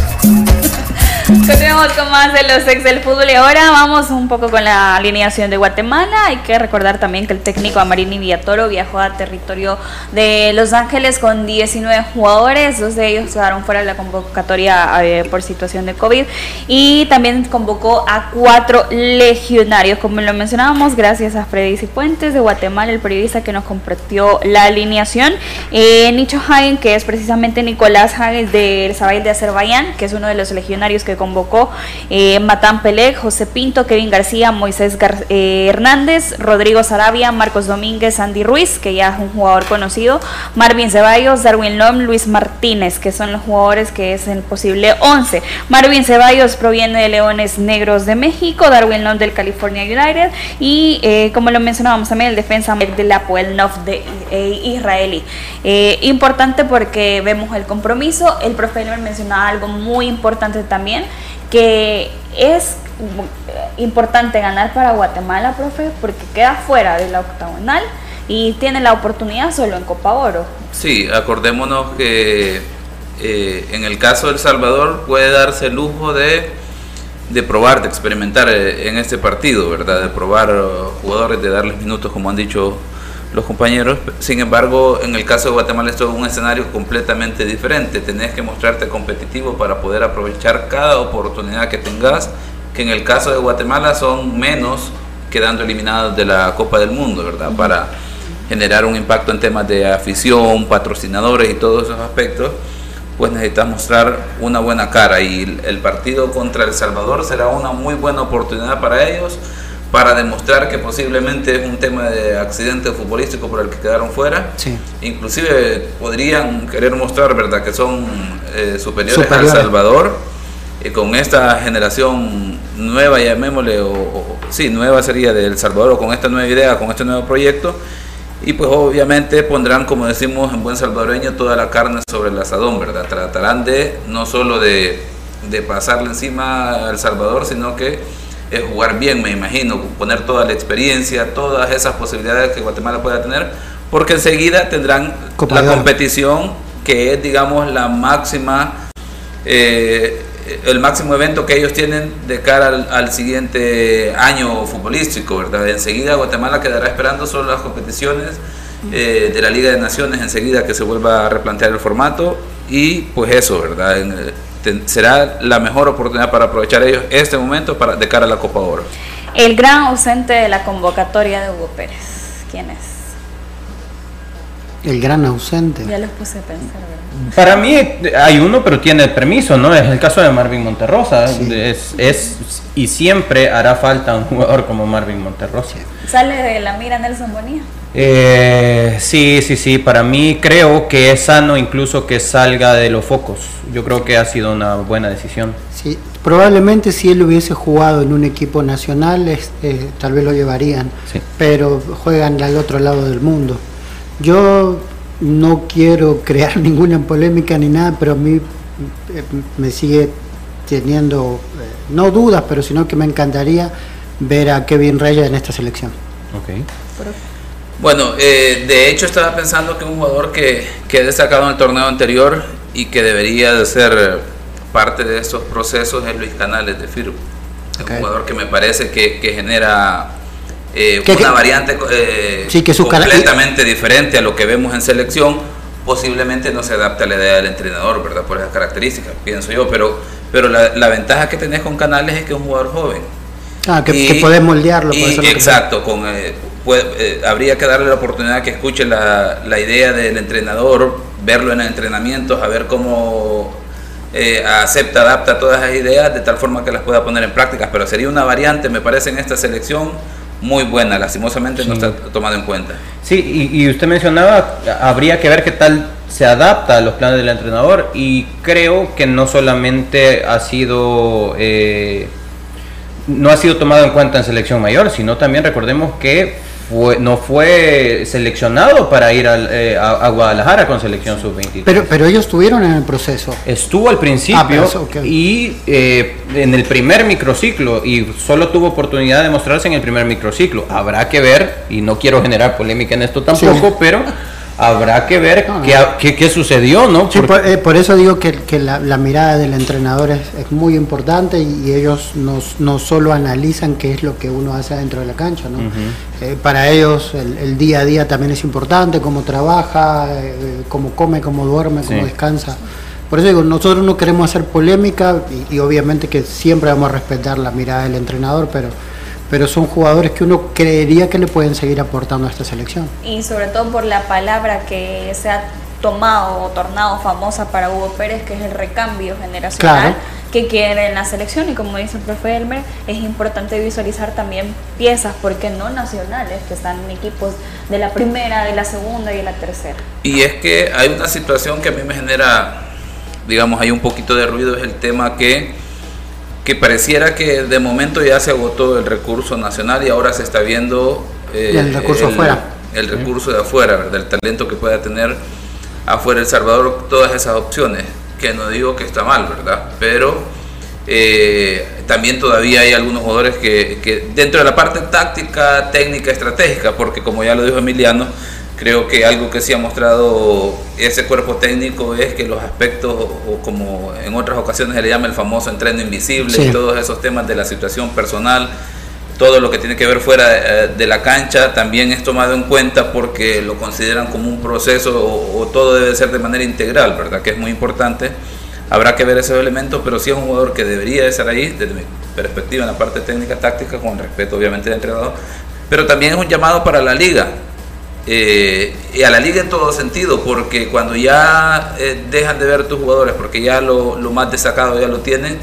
Continuamos con más de los ex del fútbol y ahora vamos un poco con la alineación de Guatemala. Hay que recordar también que el técnico Amarini Villatoro viajó a territorio de Los Ángeles con 19 jugadores, dos de ellos quedaron fuera de la convocatoria eh, por situación de COVID y también convocó a cuatro legionarios, como lo mencionábamos, gracias a Freddy Cifuentes de Guatemala, el periodista que nos compartió la alineación. Eh, Nicho Hagen, que es precisamente Nicolás Hagen del Sabay de Azerbaiyán, que es uno de los legionarios que convocó eh, Matán Pelec, José Pinto, Kevin García, Moisés eh, Hernández, Rodrigo Sarabia, Marcos Domínguez, Andy Ruiz, que ya es un jugador conocido, Marvin Ceballos, Darwin Lom, Luis Martínez, que son los jugadores que es el posible 11. Marvin Ceballos proviene de Leones Negros de México, Darwin Lom del California United y eh, como lo mencionábamos también el defensa de la Puelnov de israelí. Importante porque vemos el compromiso, el profe mencionaba algo muy importante también, que es importante ganar para Guatemala, profe, porque queda fuera de la octagonal y tiene la oportunidad solo en Copa Oro. Sí, acordémonos que eh, en el caso de El Salvador puede darse el lujo de, de probar, de experimentar eh, en este partido, ¿verdad? De probar uh, jugadores, de darles minutos, como han dicho los compañeros. Sin embargo, en el caso de Guatemala esto es un escenario completamente diferente. Tenés que mostrarte competitivo para poder aprovechar cada oportunidad que tengas, que en el caso de Guatemala son menos quedando eliminados de la Copa del Mundo, ¿verdad? Para generar un impacto en temas de afición, patrocinadores y todos esos aspectos, pues necesitas mostrar una buena cara y el partido contra El Salvador será una muy buena oportunidad para ellos para demostrar que posiblemente es un tema de accidente futbolístico por el que quedaron fuera. Sí. Inclusive podrían querer mostrar, ¿verdad?, que son eh, superiores, a El Salvador. Y con esta generación nueva, llamémosle, o, o- sí, nueva sería de El Salvador, o con esta nueva idea, con este nuevo proyecto. Y pues obviamente pondrán, como decimos en buen salvadoreño, toda la carne sobre el asadón, ¿verdad? Tratarán de no solo de, de pasarle encima al Salvador, sino que es jugar bien, me imagino, poner toda la experiencia, todas esas posibilidades que Guatemala pueda tener, porque enseguida tendrán Copa la competición que es, digamos, la máxima, eh, el máximo evento que ellos tienen de cara al, al siguiente año futbolístico, ¿verdad? Enseguida Guatemala quedará esperando solo las competiciones eh, de la Liga de Naciones, enseguida que se vuelva a replantear el formato y pues eso, ¿verdad? En, eh, será la mejor oportunidad para aprovechar ellos este momento para, de cara a la Copa Oro. El gran ausente de la convocatoria de Hugo Pérez. ¿Quién es? El gran ausente. Ya los puse a pensar, ¿verdad? Para mí hay uno, pero tiene permiso, ¿no? Es el caso de Marvin Monterrosa. Es, es, y siempre hará falta un jugador como Marvin Monterrosa. ¿Sale de la mira Nelson Bonilla? Eh, sí, sí, sí. Para mí creo que es sano incluso que salga de los focos. Yo creo que ha sido una buena decisión. Sí, probablemente si él hubiese jugado en un equipo nacional, este, tal vez lo llevarían. Sí. Pero juegan al otro lado del mundo. Yo no quiero crear [LAUGHS] ninguna polémica ni nada, pero a mí eh, me sigue teniendo, eh, no dudas, pero sino que me encantaría ver a Kevin Reyes en esta selección. Ok. Bueno, eh, de hecho estaba pensando que un jugador que, que he destacado en el torneo anterior y que debería de ser parte de estos procesos es Luis Canales de Firpo. Es Ok. un jugador que me parece que, que genera eh, Que- una que- variante eh, Sí, que completamente diferente a lo que vemos en selección. Posiblemente no se adapta a la idea del entrenador, ¿verdad? Por esas características, pienso yo. Pero, pero la, la ventaja que tenés con Canales es que es un jugador joven. Ah, que, Y- que podés moldearlo. y- sea. exacto, con, eh, puede- eh, habría que darle la oportunidad que escuche la, la idea del entrenador, verlo en entrenamientos, a ver cómo eh, acepta, adapta todas esas ideas de tal forma que las pueda poner en prácticas. Pero sería una variante, me parece, en esta selección muy buena. Lastimosamente no está tomado en cuenta. Sí, y, y usted mencionaba, habría que ver qué tal se adapta a los planes del entrenador y creo que no solamente ha sido eh, no ha sido tomado en cuenta en selección mayor, sino también recordemos que fue, no fue seleccionado para ir al, eh, a, a Guadalajara con selección sub-23. Pero, pero ellos estuvieron en el proceso. Estuvo al principio Ah, eso, ok. y eh, en el primer microciclo y solo tuvo oportunidad de mostrarse en el primer microciclo. Habrá que ver, y no quiero generar polémica en esto tampoco, Sí. pero [LAUGHS] habrá que ver qué, qué- qué sucedió, ¿no? Sí, Porque- por, eh, por eso digo que, que la, la mirada del entrenador es, es muy importante y, y ellos no, no solo analizan qué es lo que uno hace dentro de la cancha, ¿no? Eh, para ellos el, el día a día también es importante, cómo trabaja, eh, cómo come, cómo duerme, cómo Sí. descansa. Por eso digo, nosotros no queremos hacer polémica y, y obviamente que siempre vamos a respetar la mirada del entrenador, pero, pero son jugadores que uno creería que le pueden seguir aportando a esta selección. Y sobre todo por la palabra que se ha tomado o tornado famosa para Hugo Pérez, que es el recambio generacional Claro. que quiere en la selección. Y como dice el profe Elmer, es importante visualizar también piezas, porque no nacionales, que están en equipos de la primera, de la segunda y de la tercera. Y es que hay una situación que a mí me genera, digamos, hay un poquito de ruido, es el tema que, que pareciera que de momento ya se agotó el recurso nacional y ahora se está viendo eh, el recurso afuera. El recurso de afuera, ¿verdad? el talento que pueda tener afuera El Salvador, todas esas opciones, que no digo que está mal, ¿verdad? Pero eh, también todavía hay algunos jugadores que, que dentro de la parte táctica, técnica, estratégica, porque como ya lo dijo Emiliano, creo que algo que sí ha mostrado ese cuerpo técnico es que los aspectos, o, como en otras ocasiones se le llama el famoso entreno invisible, Sí. y todos esos temas de la situación personal, todo lo que tiene que ver fuera eh, de la cancha también es tomado en cuenta porque lo consideran como un proceso o, o todo debe ser de manera integral, ¿verdad? Que es muy importante. Habrá que ver esos elementos, pero sí es un jugador que debería de estar ahí desde mi perspectiva en la parte técnica táctica, con respeto obviamente del entrenador, pero también es un llamado para la liga. Eh, y a la liga en todo sentido, porque cuando ya eh, dejan de ver tus jugadores, porque ya lo, lo más destacado ya lo tienen,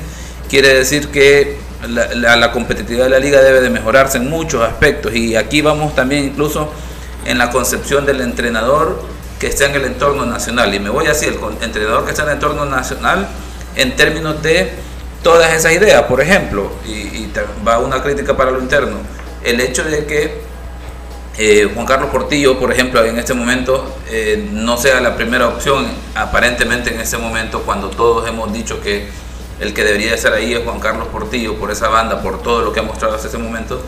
quiere decir que la, la- la competitividad de la liga debe de mejorarse en muchos aspectos. Y aquí vamos también incluso en la concepción del entrenador que está en el entorno nacional. Y me voy así, el entrenador que está en el entorno nacional en términos de todas esas ideas. Por ejemplo, y, y va una crítica para lo interno, el hecho de que eh, Juan Carlos Portillo, por ejemplo, en este momento eh, no sea la primera opción, aparentemente en este momento, cuando todos hemos dicho que el que debería estar ahí es Juan Carlos Portillo por esa banda, por todo lo que ha mostrado hasta ese momento,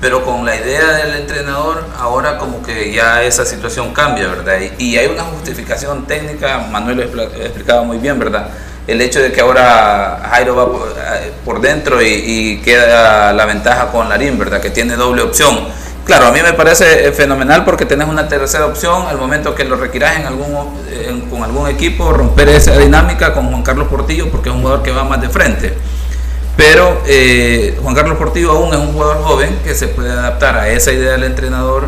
pero con la idea del entrenador, ahora como que ya esa situación cambia, ¿verdad? Y, y hay una justificación técnica, Manuel lo explicaba muy bien, ¿verdad? El hecho de que ahora Jairo va por, eh, por dentro y, y queda la ventaja con Larín, ¿verdad? Que tiene doble opción. Claro, a mí me parece eh, fenomenal porque tenés una tercera opción al momento que lo requieras en algún, en- con algún equipo, romper esa dinámica con Juan Carlos Portillo porque es un jugador que va más de frente. Pero eh, Juan Carlos Portillo aún es un jugador joven que se puede adaptar a esa idea del entrenador,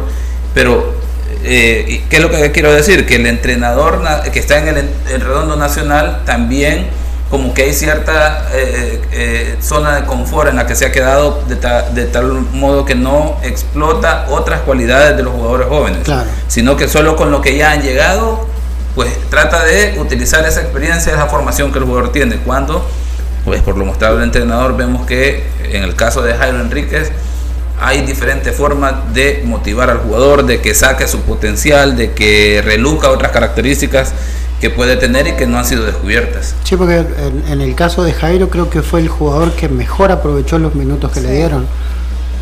pero eh, ¿qué es lo que quiero decir? Que el entrenador que está en el, redondo nacional también como que hay cierta eh, eh, zona de confort en la que se ha quedado de, tal modo que no explota otras cualidades de los jugadores jóvenes, sino que solo con lo que ya han llegado, pues trata de utilizar esa experiencia, esa formación que el jugador tiene. Cuando, pues por lo mostrado el entrenador, vemos que en el caso de Jairo Enríquez, hay diferentes formas de motivar al jugador, de que saque su potencial, de que reluca otras características que puede tener y que no han sido descubiertas. Sí, porque en, el caso de Jairo creo que fue el jugador que mejor aprovechó los minutos que le dieron.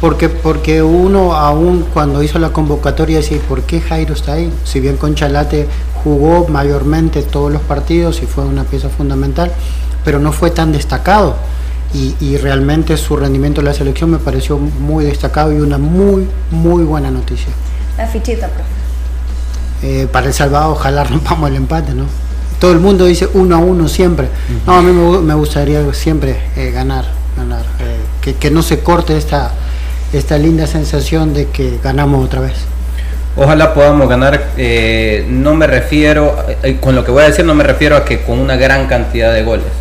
Porque, porque uno aún cuando hizo la convocatoria decía, ¿por qué Jairo está ahí? Si bien Conchalate jugó mayormente todos los partidos y fue una pieza fundamental, pero no fue tan destacado y, realmente su rendimiento en la selección me pareció muy destacado y una muy, muy buena noticia. La fichita, profe. Eh, para El Salvador ojalá [LAUGHS] rompamos el empate, ¿no? Todo el mundo dice uno a uno siempre. No, a mí me, gustaría siempre eh, ganar, ganar. Eh, que, no se corte esta, esta linda sensación de que ganamos otra vez. Ojalá podamos ganar, no me refiero, con lo que voy a decir no me refiero a que con una gran cantidad de goles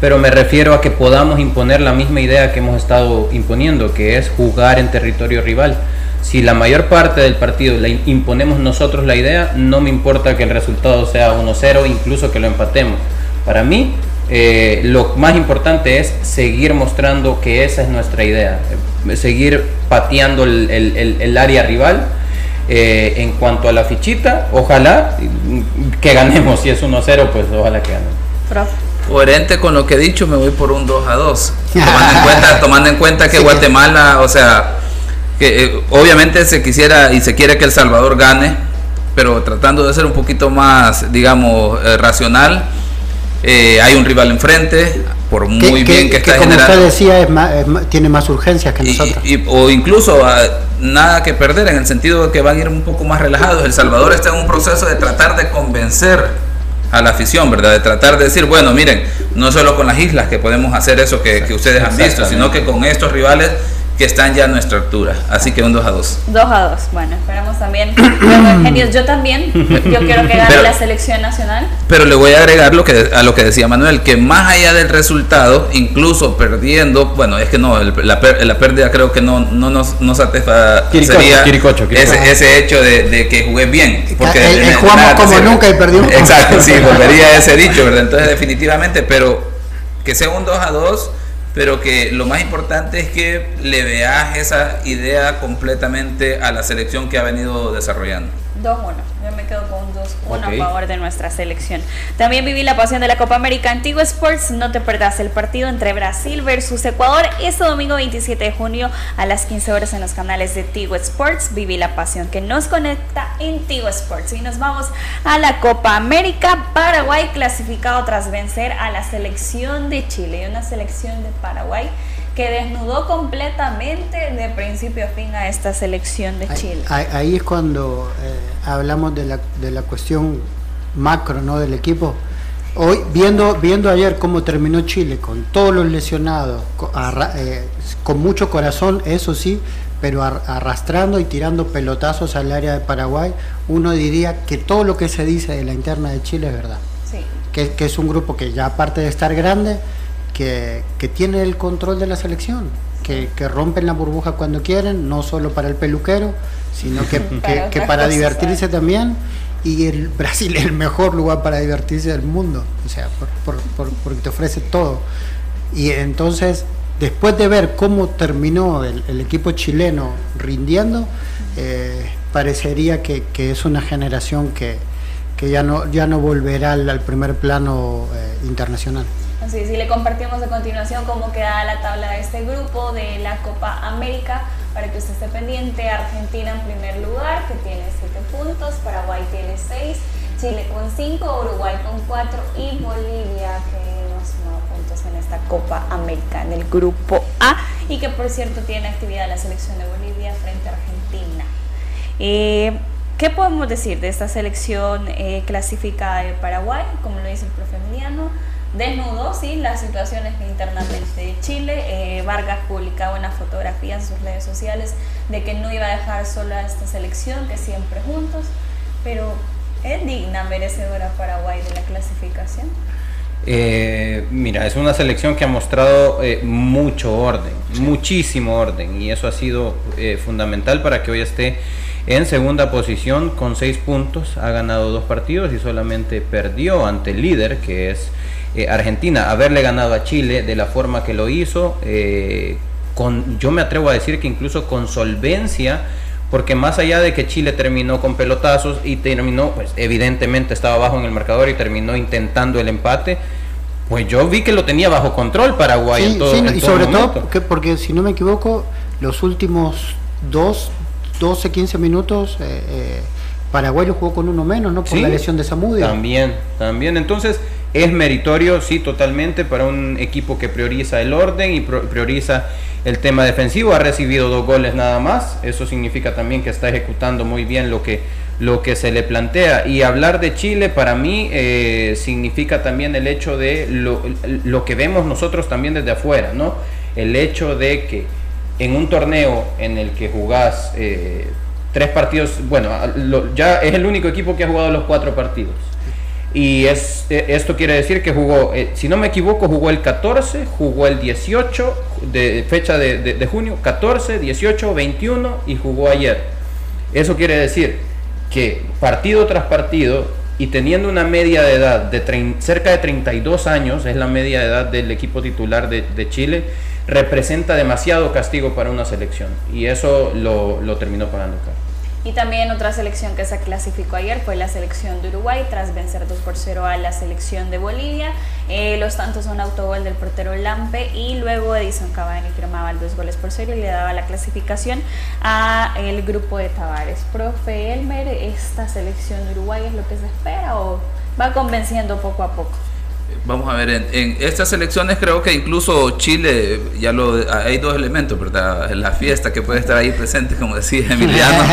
pero me refiero a que podamos imponer la misma idea que hemos estado imponiendo, que es jugar en territorio rival. Si la mayor parte del partido la imponemos nosotros la idea, no me importa que el resultado sea 1-0, incluso que lo empatemos. Para mí, eh, lo más importante es seguir mostrando que esa es nuestra idea, eh, seguir pateando el, área rival. Eh, en cuanto a la fichita, ojalá que ganemos. Si es 1-0, pues ojalá que ganemos coherente con lo que he dicho, me voy por un 2 a 2. [LAUGHS] Tomando en cuenta, que Guatemala, o sea, que eh, obviamente se quisiera y se quiere que El Salvador gane, pero tratando de ser un poquito más, digamos, eh, racional. Eh, hay un rival enfrente, por muy bien que, está como usted decía, tiene más urgencias que nosotros. o incluso ah, nada que perder en el sentido de que van a ir un poco más relajados. El Salvador está en un proceso de tratar de convencer a la afición, ¿verdad? De tratar de decir, bueno, miren, no solo con las islas que podemos hacer eso que, que ustedes han visto, sino que con estos rivales que están ya a nuestra altura. Así que un 2 a 2. 2 a 2. Bueno, esperamos también. [CLEARS THROAT] Genios, yo también. Yo quiero que gane la selección nacional. Pero le voy a agregar lo que, a lo que decía Manuel, que más allá del resultado, incluso perdiendo, bueno, es que no, la, la, pérdida creo que no, no nos no satisfacería ese, ese, hecho de, que jugué bien. Porque eh, eh, jugamos como nunca y perdimos. Exacto, sí, volvería ese dicho, ¿verdad? Entonces, definitivamente, pero que sea un 2 a 2 pero que lo más importante es que le veas esa idea completamente a la selección que ha venido desarrollando. 2-1. Yo me quedo con 2-1 a favor de nuestra selección. También viví la pasión de la Copa América Antigua Sports. No te perdás el partido entre Brasil versus Ecuador este domingo 27 de junio a las 15 horas en los canales de Tigo Sports. Viví la pasión que nos conecta en Tigo Sports. Y nos vamos a la Copa América. Paraguay clasificado tras vencer a la selección de Chile. Una selección de Paraguay que desnudó completamente de principio a fin a esta selección de Chile. Ahí, es cuando eh, hablamos de la, de la cuestión macro ¿no? del equipo. Hoy, viendo, viendo ayer cómo terminó Chile, con todos los lesionados, con, eh, con mucho corazón, eso sí, pero arrastrando y tirando pelotazos al área de Paraguay, uno diría que todo lo que se dice de la interna de Chile es verdad. Sí. Que, que es un grupo que ya aparte de estar grande, que, tiene el control de la selección, que, rompen la burbuja cuando quieren, no solo para el peluquero, sino que, [LAUGHS] para divertirse también. Y el Brasil es el mejor lugar para divertirse del mundo, o sea, porque te ofrece todo. Y entonces, después de ver cómo terminó el, equipo chileno rindiendo, eh, parecería que, es una generación que, ya, no, ya no volverá al, primer plano eh, internacional. Así si le compartimos a continuación cómo queda la tabla de este grupo de la Copa América para que usted esté pendiente. Argentina en primer lugar, que tiene 7 puntos, Paraguay tiene 6, Chile con 5, Uruguay con 4 y Bolivia que nos suma puntos en esta Copa América en el grupo A y que por cierto tiene actividad la selección de Bolivia frente a Argentina. Eh, ¿Qué podemos decir de esta selección eh, clasificada de Paraguay? Como lo dice el profe Emiliano, desnudó sí las situaciones internamente de Chile. Eh, Vargas publicaba una fotografía en sus redes sociales de que no iba a dejar sola esta selección, que siempre juntos, pero es digna, merecedora Paraguay de la clasificación. Eh, mira, es una selección que ha mostrado eh, mucho orden, muchísimo orden, y eso ha sido eh, fundamental para que hoy esté en segunda posición con seis puntos. Ha ganado dos partidos y solamente perdió ante el líder, que es Argentina. Haberle ganado a Chile de la forma que lo hizo, con, yo me atrevo a decir que incluso con solvencia porque más allá de que Chile terminó con pelotazos y terminó, pues evidentemente estaba bajo en el marcador y terminó intentando el empate, pues yo vi que lo tenía bajo control Paraguay en todo, sí, y sobre todo porque, porque, si no me equivoco, los últimos dos, 12, 15 minutos eh, eh, Paraguay lo jugó con uno menos, ¿no? Por la lesión de Zamudio. También, también. Entonces, es meritorio, sí, totalmente, para un equipo que prioriza el orden y prioriza el tema defensivo. Ha recibido dos goles nada más. Eso significa también que está ejecutando muy bien lo que, lo que se le plantea. Y hablar de Chile para mí eh, significa también el hecho de lo, lo, que vemos nosotros también desde afuera, ¿no? El hecho de que en un torneo en el que jugás eh, tres partidos, bueno, ya es el único equipo que ha jugado los cuatro partidos. Y es, esto quiere decir que jugó, eh, si no me equivoco, jugó el 14, jugó el 18, de fecha de, junio, 14, 18, 21 y jugó ayer. Eso quiere decir que partido tras partido y teniendo una media de edad de cerca de 32 años, es la media de edad del equipo titular de, Chile, representa demasiado castigo para una selección. Y eso lo, lo terminó pagando caro. Y también otra selección que se clasificó ayer fue la selección de Uruguay tras vencer 2 por 0 a la selección de Bolivia. Eh, los tantos son autogol del portero Lampe y luego Edison Cavani firmaba el dos goles por cero y le daba la clasificación a el grupo de Tavares. Profe Elmer, ¿esta selección de Uruguay es lo que se espera o va convenciendo poco a poco? Vamos a ver, en, estas elecciones creo que incluso Chile, ya lo hay dos elementos, ¿verdad? La fiesta que puede estar ahí presente, como decía [LAUGHS] Emiliano,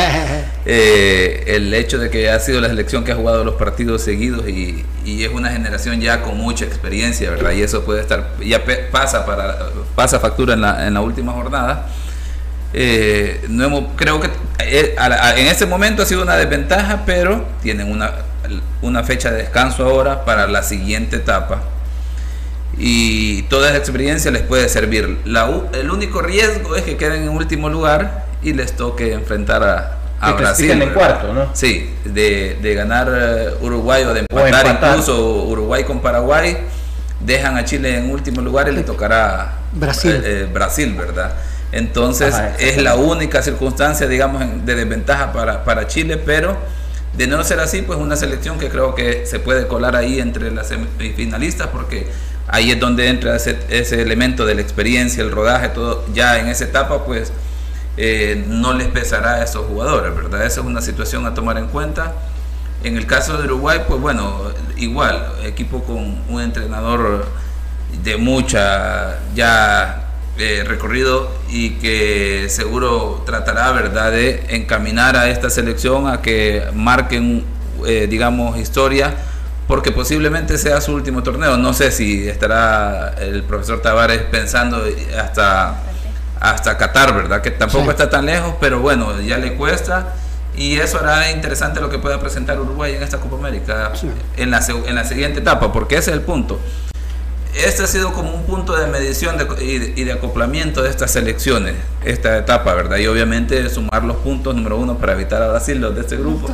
eh, el hecho de que ha sido la selección que ha jugado los partidos seguidos y, es una generación ya con mucha experiencia, ¿verdad? Y eso puede estar, ya pasa, para, pasa factura en la, en la última jornada. Eh, no hemos, creo que eh, en este momento ha sido una desventaja, pero tienen una una fecha de descanso ahora para la siguiente etapa. Y toda esa experiencia les puede servir. el único riesgo es que queden en último lugar y les toque enfrentar a, a Brasil. en cuarto, ¿no? Sí, de, ganar eh, Uruguay o de empatar, incluso Uruguay con Paraguay, dejan a Chile en último lugar y le tocará Brasil, eh, eh, Brasil ¿verdad? Entonces es la única circunstancia, digamos, de desventaja para, para Chile, pero de no ser así, pues una selección que creo que se puede colar ahí entre las semifinalistas, porque ahí es donde entra ese, ese elemento de la experiencia, el rodaje, todo, ya en esa etapa, pues eh, no les pesará a esos jugadores, ¿verdad? Esa es una situación a tomar en cuenta. En el caso de Uruguay, pues bueno, igual, equipo con un entrenador de mucha ya eh, recorrido y que seguro tratará, ¿verdad?, de encaminar a esta selección a que marquen, eh, digamos, historia, porque posiblemente sea su último torneo. No sé si estará el profesor Tavares pensando hasta, hasta Qatar, ¿verdad?, que tampoco está tan lejos, pero bueno, ya le cuesta. Y eso hará interesante lo que pueda presentar Uruguay en esta Copa América en, la, en la siguiente etapa, porque ese es el punto este ha sido como un punto de medición y, de, acoplamiento de estas elecciones, esta etapa, ¿verdad? Y obviamente sumar los puntos número uno para evitar a Brasil, de este grupo.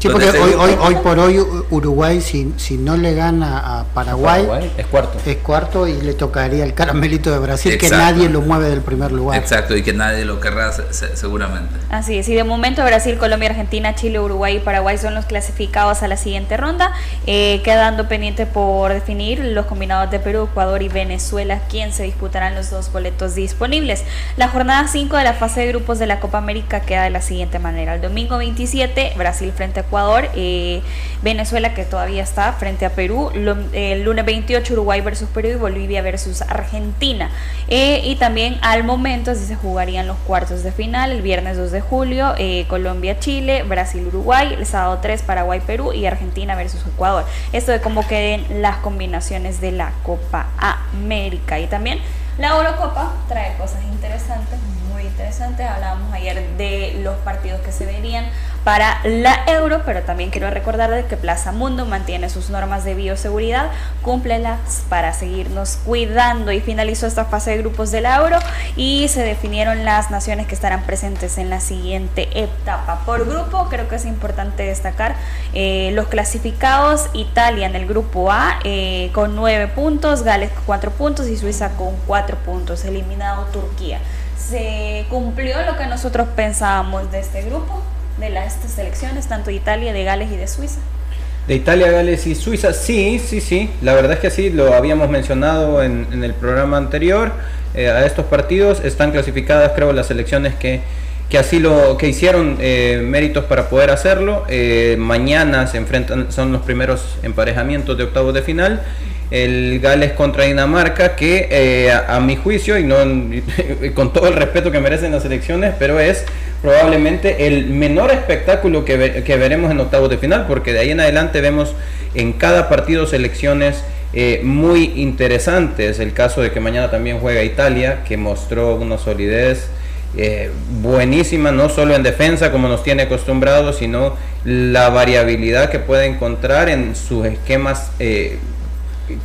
Sí, porque hoy, hoy, hoy, por hoy Uruguay, si, si no le gana a Paraguay, es cuarto. Es cuarto y le tocaría el caramelito de Brasil, que nadie lo mueve del primer lugar. Exacto, y que nadie lo querrá seguramente. Así es, y de momento Brasil, Colombia, Argentina, Chile, Uruguay y Paraguay son los clasificados a la siguiente ronda, eh, quedando pendiente por definir los combinados de Perú, Ecuador y Venezuela, quien se disputarán los dos boletos disponibles. La jornada 5 de la fase de grupos de la Copa América queda de la siguiente manera. El domingo 27, Brasil frente a Ecuador, eh, Venezuela que todavía está frente a Perú, el lunes 28 Uruguay versus Perú y Bolivia versus Argentina. Eh, y también al momento así se jugarían los cuartos de final, el viernes 2 de julio, Colombia-Chile, Brasil-Uruguay, el sábado 3 Paraguay-Perú y Argentina versus Ecuador. Esto de cómo queden las combinaciones de la Copa América. Y también la Eurocopa trae cosas interesantes, muy interesantes. Hablábamos ayer de los partidos que se verían para la euro, pero también quiero recordar que Plaza Mundo mantiene sus normas de bioseguridad, cúmplelas para seguirnos cuidando y finalizó esta fase de grupos de la euro y se definieron las naciones que estarán presentes en la siguiente etapa. Por grupo, creo que es importante destacar eh, los clasificados, Italia en el grupo A eh, con 9 puntos, Gales con 4 puntos y Suiza con 4 puntos, eliminado Turquía. ¿Se cumplió lo que nosotros pensábamos de este grupo? de las selecciones, tanto de Italia, de Gales y de Suiza? De Italia, Gales y Suiza, sí, sí, sí. La verdad es que sí, lo habíamos mencionado en, el programa anterior. Eh, a estos partidos están clasificadas, creo, las selecciones que, que así lo que hicieron eh, méritos para poder hacerlo. Eh, mañana se enfrentan, son los primeros emparejamientos de octavos de final el Gales contra Dinamarca, que eh, a, mi juicio, y no [LAUGHS] con todo el respeto que merecen las elecciones, pero es probablemente el menor espectáculo que, veremos en octavos de final, porque de ahí en adelante vemos en cada partido selecciones eh, muy interesantes. El caso de que mañana también juega Italia, que mostró una solidez. Eh, buenísima, no solo en defensa como nos tiene acostumbrados, sino la variabilidad que puede encontrar en sus esquemas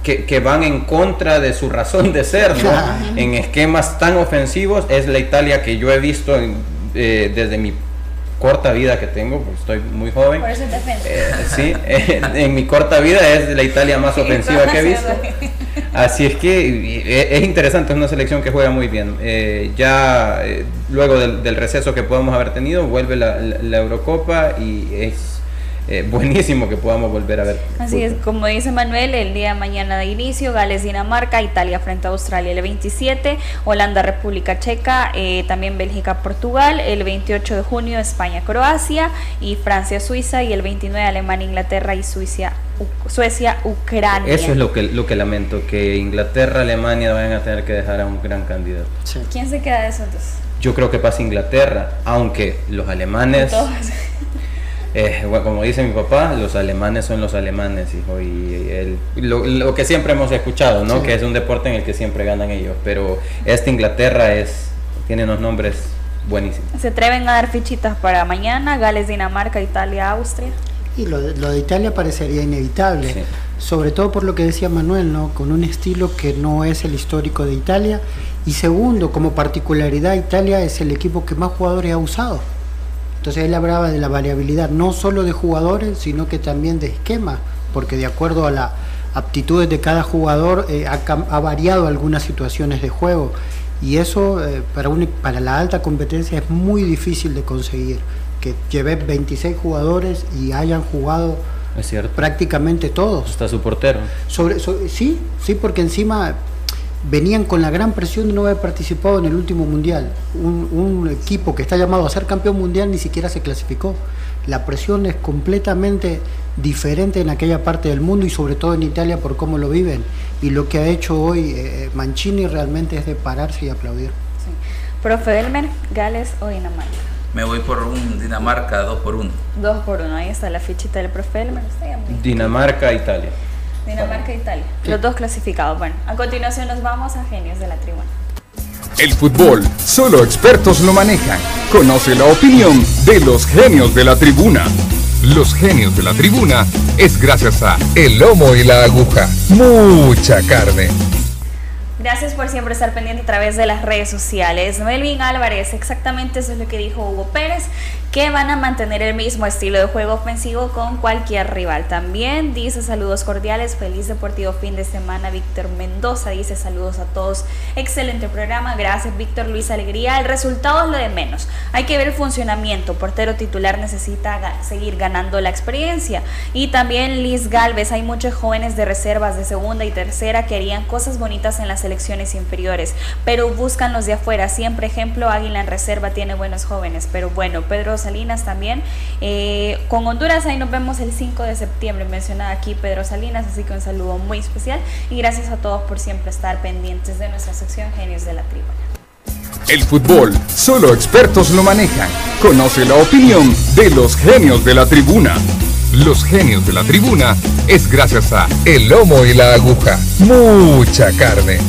que, van en contra de su razón de ser, En esquemas tan ofensivos, es la Italia que yo he visto eh, desde mi corta vida que tengo, porque estoy muy joven. Por eso eh, sí, eh, en mi corta vida es la Italia más ofensiva que he visto. Así es que es interesante, es una selección que juega muy bien. ya luego del, receso que podemos haber tenido, vuelve la Eurocopa y es eh, [LAUGHS] buenísimo que podamos volver a ver. Así es, como dice Manuel, el día de mañana de inicio, Gales, Dinamarca, Italia frente a Australia el 27, Holanda, República Checa, eh, también Bélgica, Portugal, el 28 de junio España, Croacia y Francia, Suiza y el 29 Alemania, Inglaterra y Suiza, Suecia, Ucrania. Eso es lo que, lo que lamento, que Inglaterra, Alemania vayan a tener que dejar a un gran candidato. ¿Quién se queda de esos dos? Yo creo que pasa Inglaterra, aunque los alemanes... [LAUGHS] Eh, como dice mi papá, los alemanes son los alemanes, hijo, y lo, que siempre hemos escuchado, ¿no? Que es un deporte en el que siempre ganan ellos, pero esta Inglaterra es, tiene unos nombres buenísimos. ¿Se atreven a dar fichitas para mañana? Gales, Dinamarca, Italia, Austria. Y lo, de Italia parecería inevitable, sobre todo por lo que decía Manuel, ¿no? Con un estilo que no es el histórico de Italia. Y segundo, como particularidad, Italia es el equipo que más jugadores ha usado. Entonces él hablaba de la variabilidad no solo de jugadores, sino que también de esquema, porque de acuerdo a las aptitudes de cada jugador eh, ha, variado algunas situaciones de juego. Y eso eh, para, para la alta competencia es muy difícil de conseguir. Que lleve 26 jugadores y hayan jugado prácticamente todos. Está su portero. Sobre, sí, sí, porque encima venían con la gran presión de no haber participado en el último mundial. Un, equipo que está llamado a ser campeón mundial ni siquiera se clasificó. La presión es completamente diferente en aquella parte del mundo y sobre todo en Italia por cómo lo viven. Y lo que ha hecho hoy eh, Mancini realmente es de pararse y aplaudir. Sí. Profe Delmer, Gales o Dinamarca. Me voy por un Dinamarca 2 por 1. 2 por 1, ahí está la fichita del profe Delmer. Dinamarca, Italia. Dinamarca e Italia. Los dos clasificados. Bueno, a continuación nos vamos a Genios de la Tribuna. El fútbol, solo expertos lo manejan. Conoce la opinión de los genios de la tribuna. Los genios de la tribuna es gracias a El Lomo y la Aguja. Mucha carne. Gracias por siempre estar pendiente a través de las redes sociales. Melvin Álvarez, exactamente eso es lo que dijo Hugo Pérez que van a mantener el mismo estilo de juego ofensivo con cualquier rival. También dice saludos cordiales, feliz deportivo fin de semana. Víctor Mendoza dice saludos a todos, excelente programa, gracias Víctor Luis Alegría. El resultado es lo de menos, hay que ver el funcionamiento. Portero titular necesita seguir ganando la experiencia. Y también Liz Galvez, hay muchos jóvenes de reservas de segunda y tercera que harían cosas bonitas en las selecciones inferiores, pero buscan los de afuera. Siempre ejemplo, Águila en reserva tiene buenos jóvenes, pero bueno, Pedro Salinas también. Eh, con Honduras ahí nos vemos el 5 de septiembre, mencionada aquí Pedro Salinas, así que un saludo muy especial y gracias a todos por siempre estar pendientes de nuestra sección Genios de la Tribuna. El fútbol, solo expertos lo manejan. Conoce la opinión de los genios de la tribuna. Los genios de la tribuna es gracias a El Lomo y la Aguja. Mucha carne.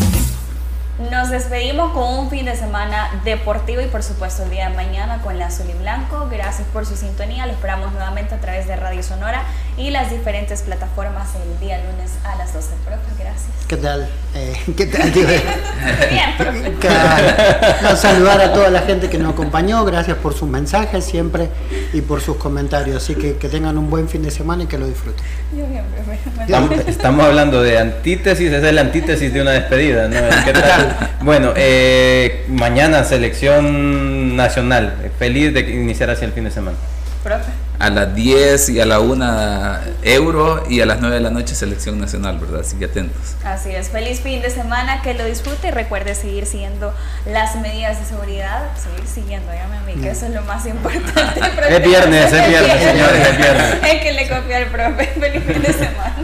Nos despedimos con un fin de semana deportivo y por supuesto el día de mañana con la azul y blanco. Gracias por su sintonía. Lo esperamos nuevamente a través de Radio Sonora y las diferentes plataformas el día lunes a las 12. Profe, gracias. ¿Qué tal? Eh, ¿Qué tal? [LAUGHS] Bien, profe. [LAUGHS] Claro. No, saludar a toda la gente que nos acompañó, gracias por sus mensajes siempre y por sus comentarios. Así que que tengan un buen fin de semana y que lo disfruten. Yo bien, profe. Estamos, estamos hablando de antítesis, esa es la antítesis de una despedida, ¿no? ¿Qué tal? [LAUGHS] Bueno, eh, mañana selección nacional, feliz de iniciar hacia el fin de semana. Profe. A las 10 y a la 1 euro y a las 9 de la noche selección nacional, ¿verdad? Así que atentos. Así es, feliz fin de semana, que lo disfrute y recuerde seguir siguiendo las medidas de seguridad, seguir siguiendo, dígame a mí, que eso es lo más importante. [LAUGHS] Es viernes, es viernes, [LAUGHS] señores, es viernes. [LAUGHS] Hay que le copia al profe, feliz fin de semana.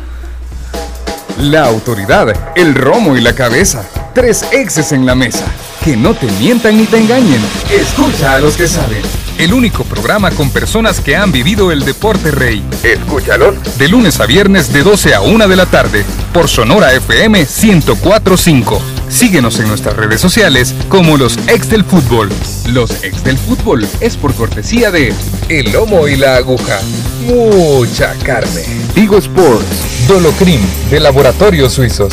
La autoridad, el romo y la cabeza. Tres exes en la mesa. Que no te mientan ni te engañen. Escucha a los que saben. El único programa con personas que han vivido el deporte rey. Escúchalos. De lunes a viernes de 12 a 1 de la tarde. Por Sonora FM 1045. Síguenos en nuestras redes sociales como los ex del fútbol. Los ex del fútbol es por cortesía de El Lomo y la Aguja. Mucha carne. Tigo Sports. Dolocrim de Laboratorios Suizos.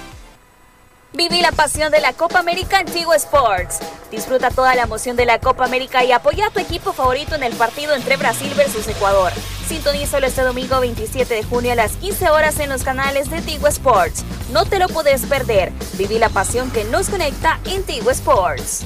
Viví la pasión de la Copa América en Tigo Sports. Disfruta toda la emoción de la Copa América y apoya a tu equipo favorito en el partido entre Brasil versus Ecuador. Sintonízalo este domingo 27 de junio a las 15 horas en los canales de Tigo Sports. No te lo puedes perder. Viví la pasión que nos conecta en Tigo Sports.